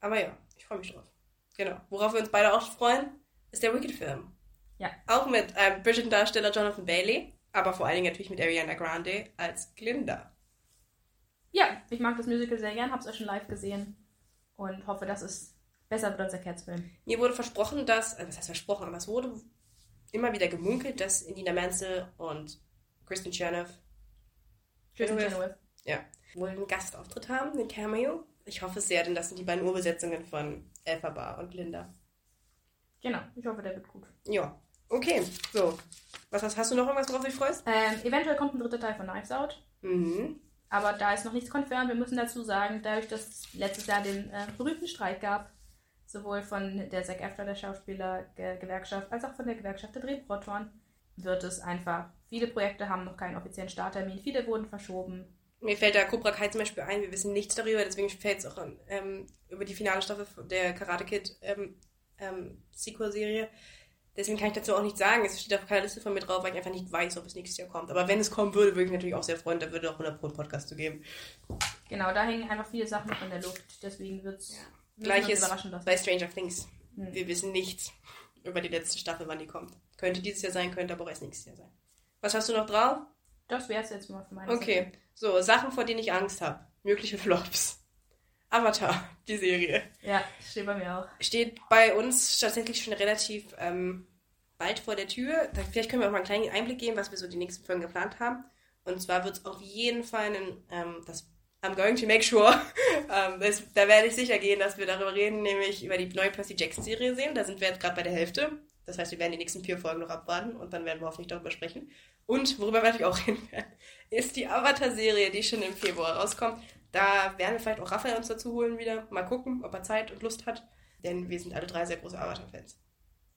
Aber ja, ich freue mich drauf. Genau. Worauf wir uns beide auch freuen, ist der Wicked-Film. Ja. Auch mit ähm, Bridget-Darsteller Jonathan Bailey, aber vor allen Dingen natürlich mit Ariana Grande als Glinda. Ja, ich mag das Musical sehr gern, hab's auch schon live gesehen und hoffe, dass es besser wird als der Cats-Film. Mir wurde versprochen, dass, äh, was heißt versprochen, aber es wurde immer wieder gemunkelt, dass Indina Menzel und Kristen Chernoff Chenoweth, Chenoweth. ja, wohl einen Gastauftritt haben, einen Cameo. Ich hoffe es sehr, denn das sind die beiden Urbesetzungen von Elphaba und Linda. Genau, ich hoffe, der wird gut. Ja, okay, so. Was hast, hast du noch irgendwas, worauf du dich freust? Ähm, eventuell kommt ein dritter Teil von Knives Out, Mhm. aber da ist noch nichts confirmed. Wir müssen dazu sagen, dadurch, dass es letztes Jahr den äh, berühmten Streik gab, sowohl von der SAG AFTRA, der Schauspielergewerkschaft, als auch von der Gewerkschaft der Drehbuchautoren, wird es einfach, viele Projekte haben noch keinen offiziellen Starttermin, viele wurden verschoben. Mir fällt da Cobra Kai zum Beispiel ein, wir wissen nichts darüber, deswegen fällt es auch ähm, über die finale Staffel der Karate Kid ähm, ähm, Sequel-Serie. Deswegen kann ich dazu auch nichts sagen. Es steht auf keiner Liste von mir drauf, weil ich einfach nicht weiß, ob es nächstes Jahr kommt. Aber wenn es kommen würde, würde ich mich natürlich auch sehr freuen, da würde auch 100 Pro einen Podcast zu geben. Genau, da hängen einfach viele Sachen in der Luft, deswegen wird es Gleiches überraschen lassen. bei Stranger Things. Hm. Wir wissen nichts über die letzte Staffel, wann die kommt. Könnte dieses Jahr sein, könnte aber auch erst nächstes Jahr sein. Was hast du noch drauf? Das wäre es jetzt mal von meiner Okay, so, Sachen, vor denen ich Angst habe. Mögliche Flops. Avatar, die Serie. Ja, steht bei mir auch. steht bei uns tatsächlich schon relativ ähm, bald vor der Tür. Vielleicht können wir auch mal einen kleinen Einblick geben, was wir so die nächsten Folgen geplant haben. Und zwar wird es auf jeden Fall einen, ähm, das I'm going to make sure, ähm, das, da werde ich sicher gehen, dass wir darüber reden, nämlich über die neue Percy Jackson Serie sehen. Da sind wir jetzt gerade bei der Hälfte. Das heißt, wir werden die nächsten vier Folgen noch abwarten und dann werden wir hoffentlich darüber sprechen. Und worüber wir natürlich auch reden werden, ist die Avatar-Serie, die schon im Februar rauskommt. Da werden wir vielleicht auch Raphael uns dazu holen wieder. Mal gucken, ob er Zeit und Lust hat. Denn wir sind alle drei sehr große Avatar-Fans.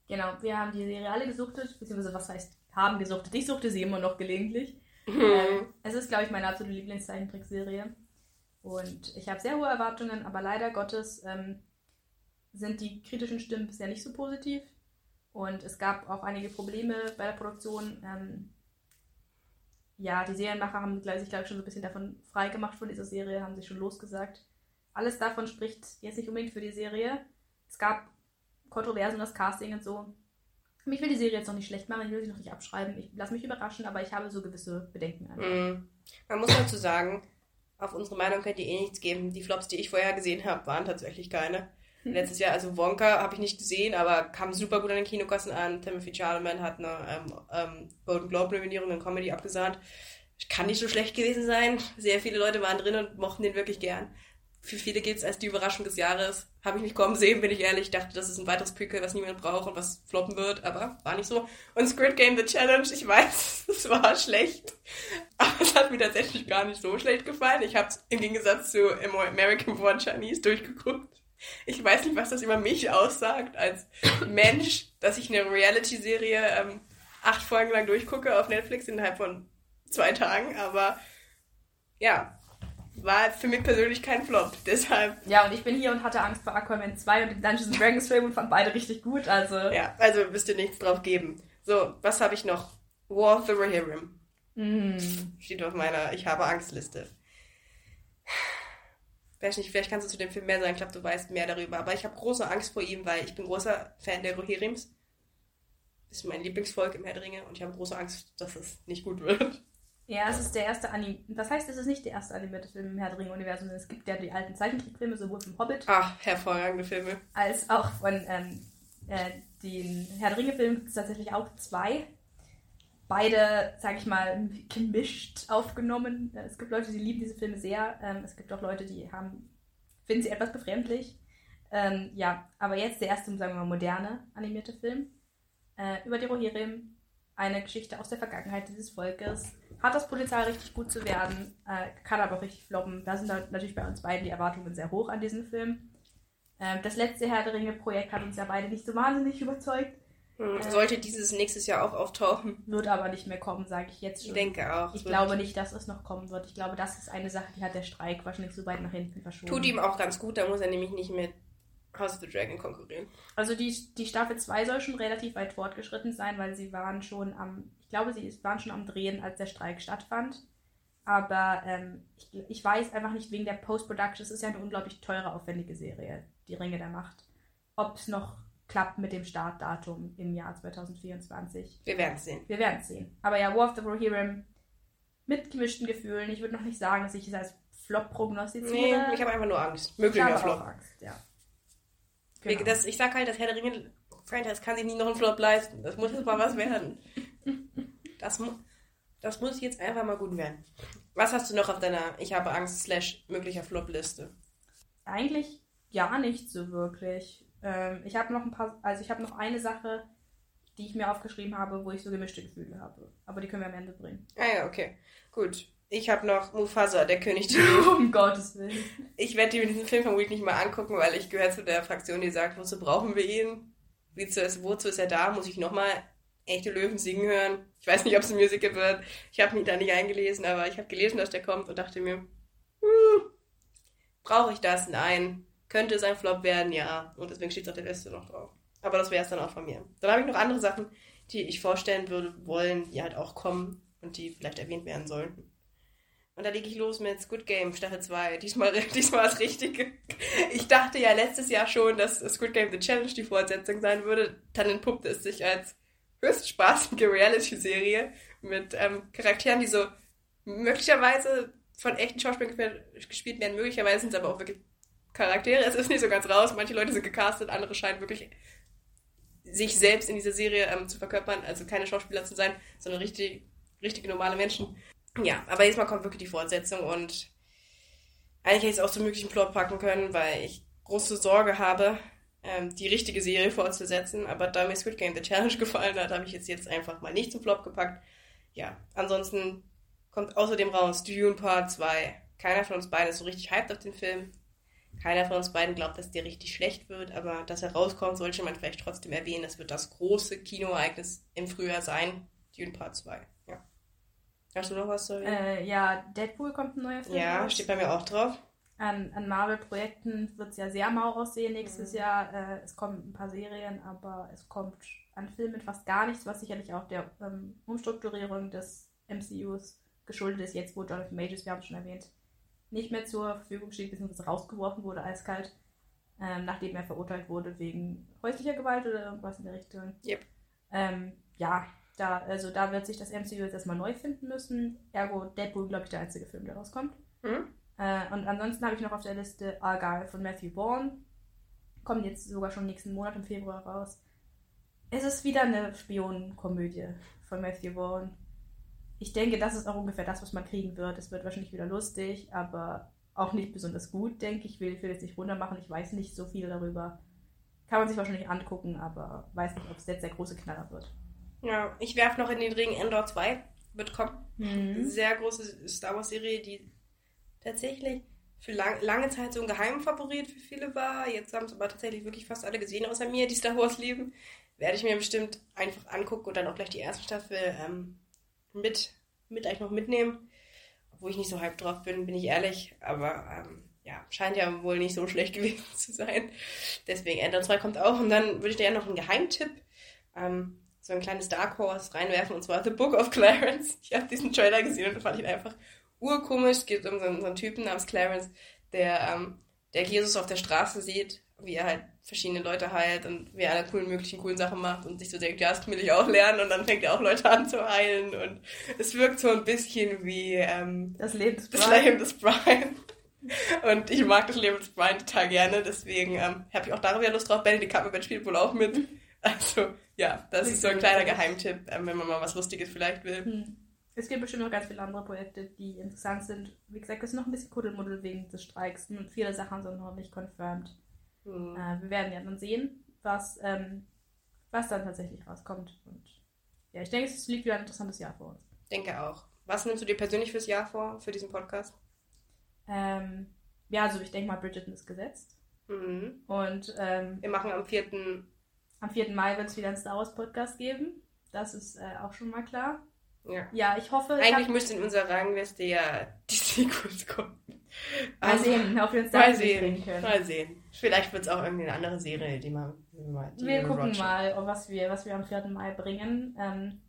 Genau, wir haben die Serie alle gesuchtet, beziehungsweise was heißt, haben gesuchtet. Ich suchte sie immer noch gelegentlich. Mhm. Ähm, es ist, glaube ich, meine absolute Lieblingszeichentrickserie. Und ich habe sehr hohe Erwartungen, aber leider Gottes ähm, sind die kritischen Stimmen bisher nicht so positiv. Und es gab auch einige Probleme bei der Produktion. Ähm, ja, die Serienmacher haben sich, glaube ich, schon so ein bisschen davon freigemacht von dieser Serie, haben sich schon losgesagt. Alles davon spricht jetzt nicht unbedingt für die Serie. Es gab Kontroversen das Casting und so. Ich will die Serie jetzt noch nicht schlecht machen, ich will sie noch nicht abschreiben. Ich lasse mich überraschen, aber ich habe so gewisse Bedenken. Mm. Man muss dazu sagen, auf unsere Meinung könnt ihr eh nichts geben. Die Flops, die ich vorher gesehen habe, waren tatsächlich keine. Hm. Letztes Jahr, also Wonka habe ich nicht gesehen, aber kam super gut an den Kinokassen an. Timothy Charlemagne hat eine ähm, ähm, Golden Globe-Nominierung in Comedy abgesahnt. Kann nicht so schlecht gewesen sein. Sehr viele Leute waren drin und mochten den wirklich gern für viele gilt es als die Überraschung des Jahres. Habe ich nicht kommen sehen, bin ich ehrlich. Ich dachte, das ist ein weiteres Prequel, was niemand braucht und was floppen wird, aber war nicht so. Und Squid Game The Challenge, ich weiß, es war schlecht, aber es hat mir tatsächlich gar nicht so schlecht gefallen. Ich habe es im Gegensatz zu American Born Chinese durchgeguckt. Ich weiß nicht, was das über mich aussagt als Mensch, dass ich eine Reality-Serie ähm, acht Folgen lang durchgucke auf Netflix innerhalb von zwei Tagen, aber ja, war für mich persönlich kein Flop. Deshalb. Ja, und ich bin hier und hatte Angst vor Aquaman 2 und dem Dungeons Dragons Film und fand beide richtig gut. Also. Ja, also müsst ihr nichts drauf geben. So, was habe ich noch? War of the Rohirrim. Mm. Steht auf meiner Ich habe Angstliste. Weiß nicht, vielleicht kannst du zu dem Film mehr sagen. Ich glaube, du weißt mehr darüber. Aber ich habe große Angst vor ihm, weil ich bin großer Fan der Rohirrims. Das ist mein Lieblingsvolk im Herr der Ringe und ich habe große Angst, dass es nicht gut wird. Ja, es ist der erste Anime. Das heißt, es ist nicht der erste animierte Film im Herr der Ringe-Universum. Es gibt ja die alten Zeichentrickfilme, sowohl vom Hobbit. Ach, hervorragende Filme. Als auch von ähm, äh, den Herr der Ringe-Filmen gibt es tatsächlich auch zwei. Beide, sag ich mal, gemischt aufgenommen. Es gibt Leute, die lieben diese Filme sehr. Ähm, es gibt auch Leute, die haben, finden sie etwas befremdlich. Ähm, ja, aber jetzt der erste, sagen wir mal, moderne animierte Film äh, über die Rohirrim. Eine Geschichte aus der Vergangenheit dieses Volkes hat das Potenzial, richtig gut zu werden, äh, kann aber auch richtig floppen. Da sind natürlich bei uns beiden die Erwartungen sehr hoch an diesen Film. Ähm, das letzte Herr der Ringe-Projekt hat uns ja beide nicht so wahnsinnig überzeugt. Hm, äh, sollte dieses nächstes Jahr auch auftauchen. Wird aber nicht mehr kommen, sage ich jetzt schon. Ich denke auch. Ich glaube nicht, dass es noch kommen wird. Ich glaube, das ist eine Sache, die hat der Streik wahrscheinlich so weit nach hinten verschoben. Tut ihm auch ganz gut, da muss er nämlich nicht mit House of the Dragon konkurrieren. Also die, die Staffel 2 soll schon relativ weit fortgeschritten sein, weil sie waren schon am glaube, sie waren schon am Drehen, als der Streik stattfand. Aber ähm, ich, ich, weiß einfach nicht wegen der Post-Production, es ist ja eine unglaublich teure, aufwendige Serie, die Ringe der Macht, ob es noch klappt mit dem Startdatum im Jahr 2024. Wir werden es sehen. Wir werden es sehen. Aber ja, War of the Rohirrim mit gemischten Gefühlen. Ich würde noch nicht sagen, dass ich es als Flop prognostiziere. Nee, ich habe einfach nur Angst. Möglicher Flop. Auch Angst, ja. Genau. Das, ich sag halt, das Herr der Ringe Franchise kann sich nie noch einen Flop leisten. Das muss jetzt mal was werden. Das, das muss jetzt einfach mal gut werden. Was hast du noch auf deiner Ich habe Angst slash möglicher Flop-Liste? Eigentlich gar nicht so wirklich. Ähm, ich habe noch ein paar, also ich habe noch eine Sache, die ich mir aufgeschrieben habe, wo ich so gemischte Gefühle habe. Aber die können wir am Ende bringen. Ah ja, okay. Gut. Ich habe noch Mufasa, der König der Löwen. um Gottes Willen. Ich werde mir diesen Film vermutlich nicht mal angucken, weil ich gehöre zu der Fraktion, die sagt, wozu brauchen wir ihn? wozu ist er da? Muss ich nochmal echte Löwen singen hören. Ich weiß nicht, ob es ein Musical wird. Ich habe mich da nicht eingelesen, aber ich habe gelesen, dass der kommt und dachte mir, hm, brauche ich das? Nein. Könnte es ein Flop werden? Ja. Und deswegen steht es auf der Liste noch drauf. Aber das wäre es dann auch von mir. Dann habe ich noch andere Sachen, die ich vorstellen würde, wollen, die halt auch kommen und die vielleicht erwähnt werden sollten. Und da lege ich los mit Squid Game Staffel 2. Diesmal, diesmal das Richtige. Ich dachte ja letztes Jahr schon, dass Squid Game The Challenge die Fortsetzung sein würde. Dann entpuppte es sich als höchst spaßige Reality-Serie mit ähm, Charakteren, die so möglicherweise von echten Schauspielern gespielt werden. Möglicherweise sind es aber auch wirklich Charaktere. Es ist nicht so ganz raus. Manche Leute sind gecastet, andere scheinen wirklich sich selbst in dieser Serie ähm, zu verkörpern. Also keine Schauspieler zu sein, sondern richtig, richtige normale Menschen. Ja, aber jetzt mal kommt wirklich die Fortsetzung und eigentlich hätte ich es auch zum möglichen Plot packen können, weil ich große Sorge habe, ähm, die richtige Serie fortzusetzen. Aber da mir Squid Game The Challenge gefallen hat, habe ich jetzt, jetzt einfach mal nicht zum Flop gepackt. Ja, ansonsten kommt außerdem raus Dune Part 2. Keiner von uns beiden ist so richtig hyped auf den Film. Keiner von uns beiden glaubt, dass der richtig schlecht wird, aber dass er rauskommt, sollte man vielleicht trotzdem erwähnen. Das wird das große Kinoereignis im Frühjahr sein. Dune Part 2. Ja. Hast du noch was zu erwähnen? Äh, ja, Deadpool kommt ein neuer Film. Ja, raus. steht bei mir auch drauf. An, an Marvel-Projekten wird es ja sehr mau aussehen nächstes Mhm. Jahr. Äh, es kommen ein paar Serien, aber es kommt an Filmen fast gar nichts, was sicherlich auch der ähm, Umstrukturierung des MCUs geschuldet ist, jetzt wo Jonathan Majors, wir haben es schon erwähnt, nicht mehr zur Verfügung steht, beziehungsweise rausgeworfen wurde eiskalt, ähm, nachdem er verurteilt wurde wegen häuslicher Gewalt oder irgendwas in der Richtung. Yep. Ähm, ja, da, also da wird sich das MCU jetzt erstmal neu finden müssen. Ergo Deadpool, glaube ich, der einzige Film, der rauskommt. Mhm. Äh, und ansonsten habe ich noch auf der Liste Argyle von Matthew Vaughn. Kommt jetzt sogar schon nächsten Monat im Februar raus. Es ist wieder eine Spionenkomödie von Matthew Vaughn. Ich denke, das ist auch ungefähr das, was man kriegen wird. Es wird wahrscheinlich wieder lustig, aber auch nicht besonders gut, denke ich. Ich will, will jetzt nicht runtermachen, ich weiß nicht so viel darüber. Kann man sich wahrscheinlich angucken, aber weiß nicht, ob es jetzt der große Knaller wird. Ja, ich werfe noch in den Ring Endor 2. Wird kommen. Mhm. Sehr große Star Wars-Serie, die tatsächlich für lang, lange Zeit so ein Geheimfavorit für viele war. Jetzt haben es aber tatsächlich wirklich fast alle gesehen, außer mir, die Star Wars lieben. Werde ich mir bestimmt einfach angucken und dann auch gleich die erste Staffel ähm, mit, mit eigentlich noch mitnehmen. Obwohl ich nicht so hyped drauf bin, bin ich ehrlich. Aber ähm, ja, scheint ja wohl nicht so schlecht gewesen zu sein. Deswegen Endor 2 kommt auch. Und dann würde ich dir ja noch einen Geheimtipp, ähm, so ein kleines Dark Horse reinwerfen, und zwar The Book of Clarence. Ich habe diesen Trailer gesehen und fand ihn einfach urkomisch. Es geht um so einen, so einen Typen namens Clarence, der, ähm, der Jesus auf der Straße sieht, wie er halt verschiedene Leute heilt und wie er alle coolen, möglichen coolen Sachen macht und sich so denkt, ja, das will ich auch lernen und dann fängt er auch Leute an zu heilen und es wirkt so ein bisschen wie ähm, Das Leben des das Brian. Leben des Brian. Und ich mag das Leben des Brian total gerne, deswegen ähm, habe ich auch darüber Lust drauf. Benedict Cumberbatch spielt wohl auch mit. Also, ja, das ist so ein kleiner Geheimtipp, ähm, wenn man mal was Lustiges vielleicht will. Hm. Es gibt bestimmt noch ganz viele andere Projekte, die interessant sind. Wie gesagt, es ist noch ein bisschen Kuddelmuddel wegen des Streiks und viele Sachen sind noch nicht confirmed. Hm. Äh, wir werden ja dann sehen, was, ähm, was dann tatsächlich rauskommt. Und ja, ich denke, es liegt wieder ein interessantes Jahr vor uns. Denke auch. Was nimmst du dir persönlich fürs Jahr vor, für diesen Podcast? Ähm, ja, also ich denke mal, Bridgerton ist gesetzt. Mhm. Und ähm, Wir machen am 4. am 4. Mai wird es wieder einen Star Wars Podcast geben. Das ist äh, auch schon mal klar. Ja. Ja, ich hoffe, ich Eigentlich hab, müsste in unserer Rangliste ja die Sequels kommen. mal Aber- sehen, ob wir uns da Mal sehen. können. Mal sehen. Vielleicht wird es auch irgendwie eine andere Serie, die mal. Die mal die Wir gucken Roger- mal, was wir, was wir am 4. Mai bringen. Ähm,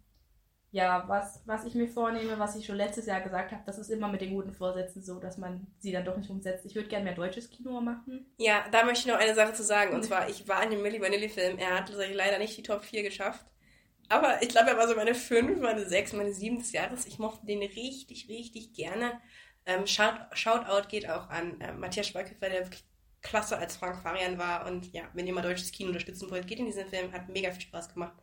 ja, was, was ich mir vornehme, was ich schon letztes Jahr gesagt habe, das ist immer mit den guten Vorsätzen so, dass man sie dann doch nicht umsetzt. Ich würde gerne mehr deutsches Kino machen. Ja, da möchte ich noch eine Sache zu sagen. Und zwar, ich war in dem Milli Vanilli-Film. Er hat leider nicht die Top 4 geschafft. Aber ich glaube, er war so meine 5, meine 6, meine 7 des Jahres. Ich mochte den richtig, richtig gerne. Ähm, Shout, Shoutout geht auch an äh, Matthias Schweighöfer, der wirklich klasse als Frank Farian war. Und ja, wenn ihr mal deutsches Kino unterstützen wollt, geht in diesen Film. Hat mega viel Spaß gemacht.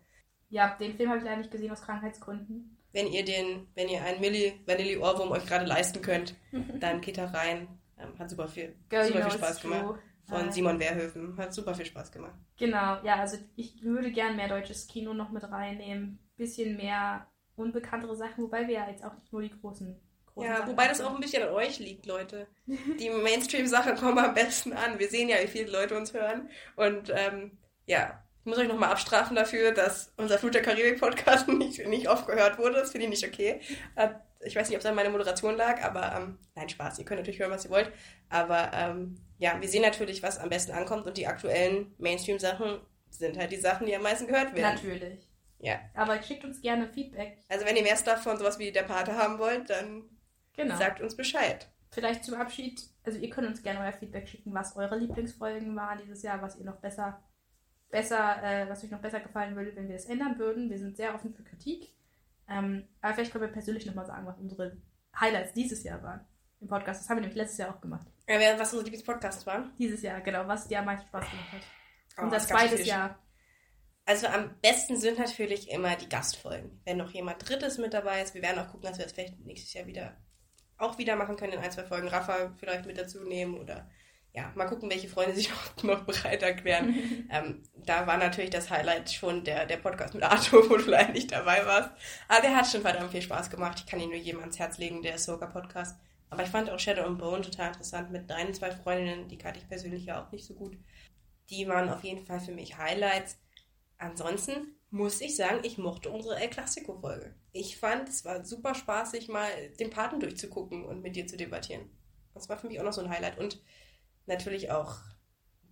Ja, den Film habe ich leider nicht gesehen aus Krankheitsgründen. Wenn ihr den, wenn ihr einen Milli Vanilli Ohrwurm euch gerade leisten könnt, dann geht da rein. Ähm, hat super viel, Girl, super viel Spaß gemacht. true. Von Äh, Simon Wehrhöfen. Hat super viel Spaß gemacht. Genau, ja, also ich würde gern mehr deutsches Kino noch mit reinnehmen. Bisschen mehr unbekanntere Sachen, wobei wir ja jetzt auch nicht nur die großen. Ja, Sachen wobei das auch ein bisschen an euch liegt, Leute. Die Mainstream-Sachen kommen am besten an. Wir sehen ja, wie viele Leute uns hören. Und ähm, ja, ich muss euch nochmal abstrafen dafür, dass unser Flut der Karibik-Podcast nicht, nicht oft gehört wurde. Das finde ich nicht okay. Äh, Ich weiß nicht, ob es an meiner Moderation lag, aber ähm, nein, Spaß. Ihr könnt natürlich hören, was ihr wollt. Aber ähm, ja, wir sehen natürlich, was am besten ankommt. Und die aktuellen Mainstream-Sachen sind halt die Sachen, die am meisten gehört werden. Natürlich. Ja. Aber schickt uns gerne Feedback. Also wenn ihr mehr Stuff von sowas wie der Pate haben wollt, dann Genau. sagt uns Bescheid. Vielleicht zum Abschied, also ihr könnt uns gerne euer Feedback schicken, was eure Lieblingsfolgen waren dieses Jahr, was ihr noch besser, besser, äh, was euch noch besser gefallen würde, wenn wir es ändern würden. Wir sind sehr offen für Kritik. Ähm, aber vielleicht können wir persönlich nochmal sagen, was unsere Highlights dieses Jahr waren im Podcast. Das haben wir nämlich letztes Jahr auch gemacht. Wer- was unsere Lieblingspodcasts waren? Dieses Jahr, genau, was dir am meisten Spaß gemacht hat. Oh, so zweites viele Jahr. Also am besten sind natürlich immer die Gastfolgen. Wenn noch jemand Drittes mit dabei ist, wir werden auch gucken, dass wir das vielleicht nächstes Jahr wieder auch wieder machen können in ein, zwei Folgen. Rafa vielleicht mit dazu nehmen oder ja, mal gucken, welche Freunde sich noch, noch bereit erklären. ähm, da war natürlich das Highlight schon der, der Podcast mit Arthur, wo du leider nicht dabei warst. Aber der hat schon verdammt viel Spaß gemacht. Ich kann ihn nur jedem ans Herz legen, der Soka-Podcast. Aber ich fand auch Shadow and Bone total interessant mit deinen zwei Freundinnen, die kannte ich persönlich ja auch nicht so gut. Die waren auf jeden Fall für mich Highlights. Ansonsten muss ich sagen, ich mochte unsere El Clasico-Folge. Ich fand, es war super spaßig, mal den Paten durchzugucken und mit dir zu debattieren. Das war für mich auch noch so ein Highlight. Und natürlich auch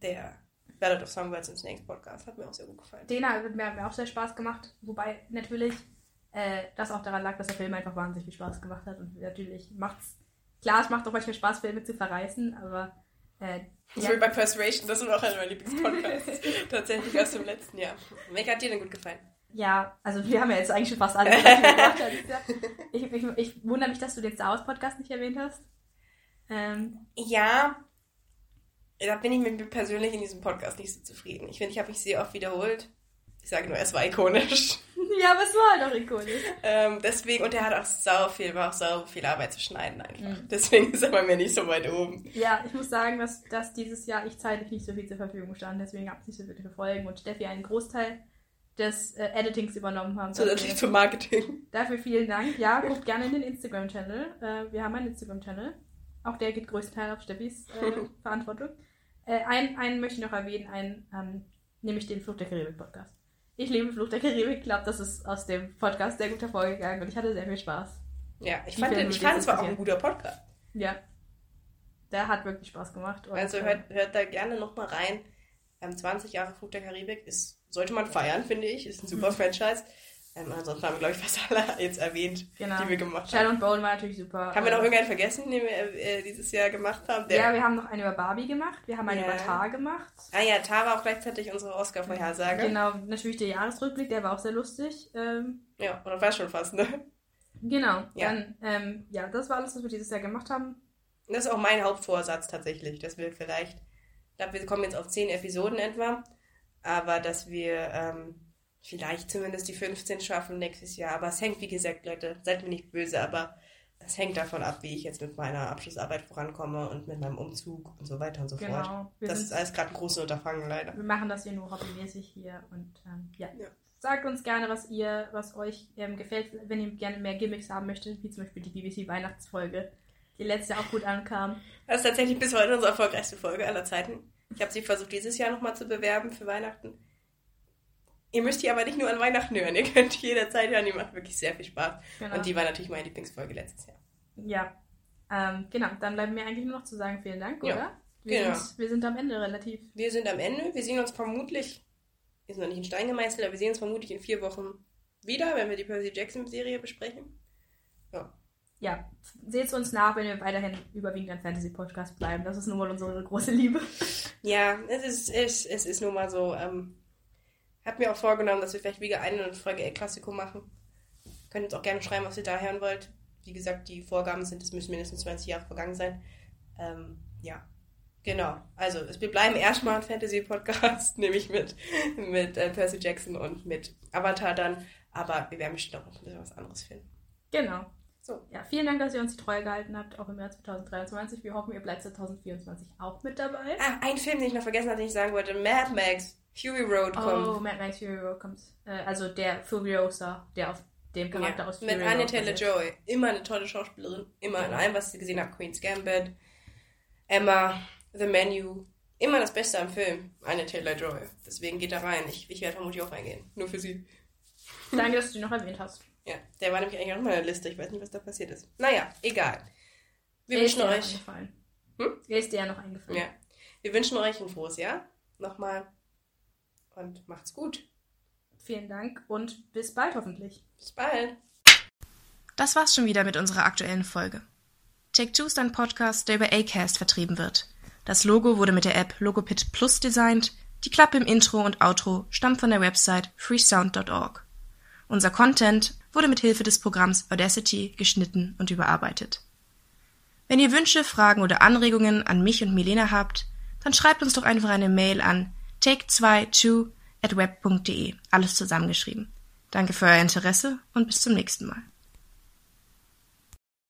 der Ballad of Songbirds and Snakes Podcast hat mir auch sehr gut gefallen. Den hat mir, hat mir auch sehr Spaß gemacht. Wobei natürlich äh, das auch daran lag, dass der Film einfach wahnsinnig viel Spaß gemacht hat. Und natürlich macht's. Klar, es macht auch manchmal Spaß, Filme zu verreißen, aber. Äh, so ja. wie bei Persuasion, das ist auch einer meiner Lieblingspodcasts. Tatsächlich aus dem letzten Jahr. Welcher hat dir denn gut gefallen? Ja, also wir haben ja jetzt eigentlich schon fast alles gemacht. ich, ich, ich wundere mich, dass du den Star Wars Podcast nicht erwähnt hast. Ähm, ja, da bin ich mit mir persönlich in diesem Podcast nicht so zufrieden. Ich finde, ich habe mich sehr oft wiederholt. Ich sage nur, es war ikonisch. Ja, aber es war halt auch ikonisch. ähm, deswegen, und er hat auch sau viel, war auch sau viel Arbeit zu schneiden einfach. Mhm. Deswegen ist er bei mir nicht so weit oben. Ja, ich muss sagen, dass, dass dieses Jahr ich zeitlich nicht so viel zur Verfügung stand. Deswegen habe ich nicht so viele Folgen und Steffi einen Großteil des äh, Editings übernommen haben. Zusätzlich zum Marketing. Dafür vielen Dank. Ja, guckt gerne in den Instagram-Channel. Äh, wir haben einen Instagram-Channel. Auch der geht größtenteils auf Steffis äh, Verantwortung. Äh, einen, einen möchte ich noch erwähnen, einen, ähm, nämlich den Flucht der Karibik Podcast. Ich liebe Flucht der Karibik. Ich glaube, das ist aus dem Podcast sehr gut hervorgegangen und ich hatte sehr viel Spaß. Ja, ich fand, den, ich fand es war auch ein guter Podcast. Ja. Der hat wirklich Spaß gemacht. Und, also hört, hört da gerne nochmal rein. Ähm, 20 Jahre Flucht der Karibik ist, sollte man feiern, finde ich. Ist ein super. Franchise. Ähm, ansonsten haben wir, glaube ich, fast alle jetzt erwähnt, genau. die wir gemacht haben. Shadow and Bone war natürlich super. Haben wir noch ähm, irgendeinen vergessen, den wir äh, dieses Jahr gemacht haben? Der ja, wir haben noch einen über Barbie gemacht. Wir haben einen ja. über Tar gemacht. Ah ja, Tar war auch gleichzeitig unsere Oscar-Vorhersage. Genau, natürlich der Jahresrückblick, der war auch sehr lustig. Ähm, ja, oder war schon fast, ne? Genau, ja. dann, ähm, ja, das war alles, was wir dieses Jahr gemacht haben. Das ist auch mein Hauptvorsatz tatsächlich, dass wir vielleicht, ich glaube, wir kommen jetzt auf zehn Episoden etwa, aber dass wir ähm, vielleicht zumindest die 15 schaffen nächstes Jahr. Aber es hängt, wie gesagt, Leute, seid mir nicht böse, aber es hängt davon ab, wie ich jetzt mit meiner Abschlussarbeit vorankomme und mit meinem Umzug und so weiter und so genau. fort. Wir das ist alles gerade ein großes Unterfangen, leider. Wir machen das hier nur hobbymäßig hier und ähm, ja. ja. Sagt uns gerne, was ihr, was euch ähm, gefällt, wenn ihr gerne mehr Gimmicks haben möchtet, wie zum Beispiel die BBC Weihnachtsfolge, die letzte auch gut ankam. Das ist tatsächlich bis heute unsere erfolgreichste Folge aller Zeiten. Ich habe sie versucht, dieses Jahr nochmal zu bewerben für Weihnachten. Ihr müsst die aber nicht nur an Weihnachten hören, ihr könnt jederzeit hören, die macht wirklich sehr viel Spaß. Genau. Und die war natürlich meine Lieblingsfolge letztes Jahr. Ja, ähm, genau, dann bleibt mir eigentlich nur noch zu sagen, vielen Dank, ja. oder? Wir, genau. sind, wir sind am Ende relativ. Wir sind am Ende, wir sehen uns vermutlich, ist noch nicht in Stein gemeißelt, aber wir sehen uns vermutlich in vier Wochen wieder, wenn wir die Percy Jackson-Serie besprechen. Ja. Ja, seht uns nach, wenn wir weiterhin überwiegend ein Fantasy-Podcast bleiben. Das ist nun mal unsere große Liebe. Ja, es ist, es, es ist nun mal so. Ähm, hab mir auch vorgenommen, dass wir vielleicht wieder eine Folge El Classico machen. Könnt uns auch gerne schreiben, was ihr da hören wollt. Wie gesagt, die Vorgaben sind, es müssen mindestens 20 Jahre vergangen sein. Ähm, ja, genau. Also, wir bleiben erstmal ein Fantasy-Podcast, nämlich mit, mit äh, Percy Jackson und mit Avatar dann. Aber wir werden bestimmt auch noch ein bisschen was anderes finden. Genau. So. Ja, vielen Dank, dass ihr uns die Treue gehalten habt, auch im Jahr 2023. Wir hoffen, ihr bleibt 2024 auch mit dabei. Ah, ein Film, den ich noch vergessen hatte, den ich sagen wollte. Mad Max. Fury Road kommt. Oh, Mad Max Fury Road kommt. Äh, also der Furiosa, der auf dem Charakter ja, aus Fury Mit Anya Taylor-Joy. Immer eine tolle Schauspielerin. Immer in allem, was sie gesehen hat. Queen's Gambit, Emma, The Menu. Immer das Beste am Film. Anya Taylor-Joy. Deswegen geht da rein. Ich, ich werde vermutlich auch reingehen. Nur für sie. Danke, dass du die noch erwähnt hast. Ja, der war nämlich eigentlich auch in meiner Liste. Ich weiß nicht, was da passiert ist. Naja, egal. Wir wünschen euch. Hm? Er ist dir ja noch eingefallen. Ja. Wir wünschen euch ein frohes Jahr. Nochmal und macht's gut. Vielen Dank und bis bald hoffentlich. Bis bald. Das war's schon wieder mit unserer aktuellen Folge. Take Two ist ein Podcast, der über Acast vertrieben wird. Das Logo wurde mit der App Logopit Plus designt. Die Klappe im Intro und Outro stammt von der Website freesound.org. Unser Content wurde mit Hilfe des Programms Audacity geschnitten und überarbeitet. Wenn ihr Wünsche, Fragen oder Anregungen an mich und Milena habt, dann schreibt uns doch einfach eine Mail an take22 at web.de. Alles zusammengeschrieben. Danke für euer Interesse und bis zum nächsten Mal.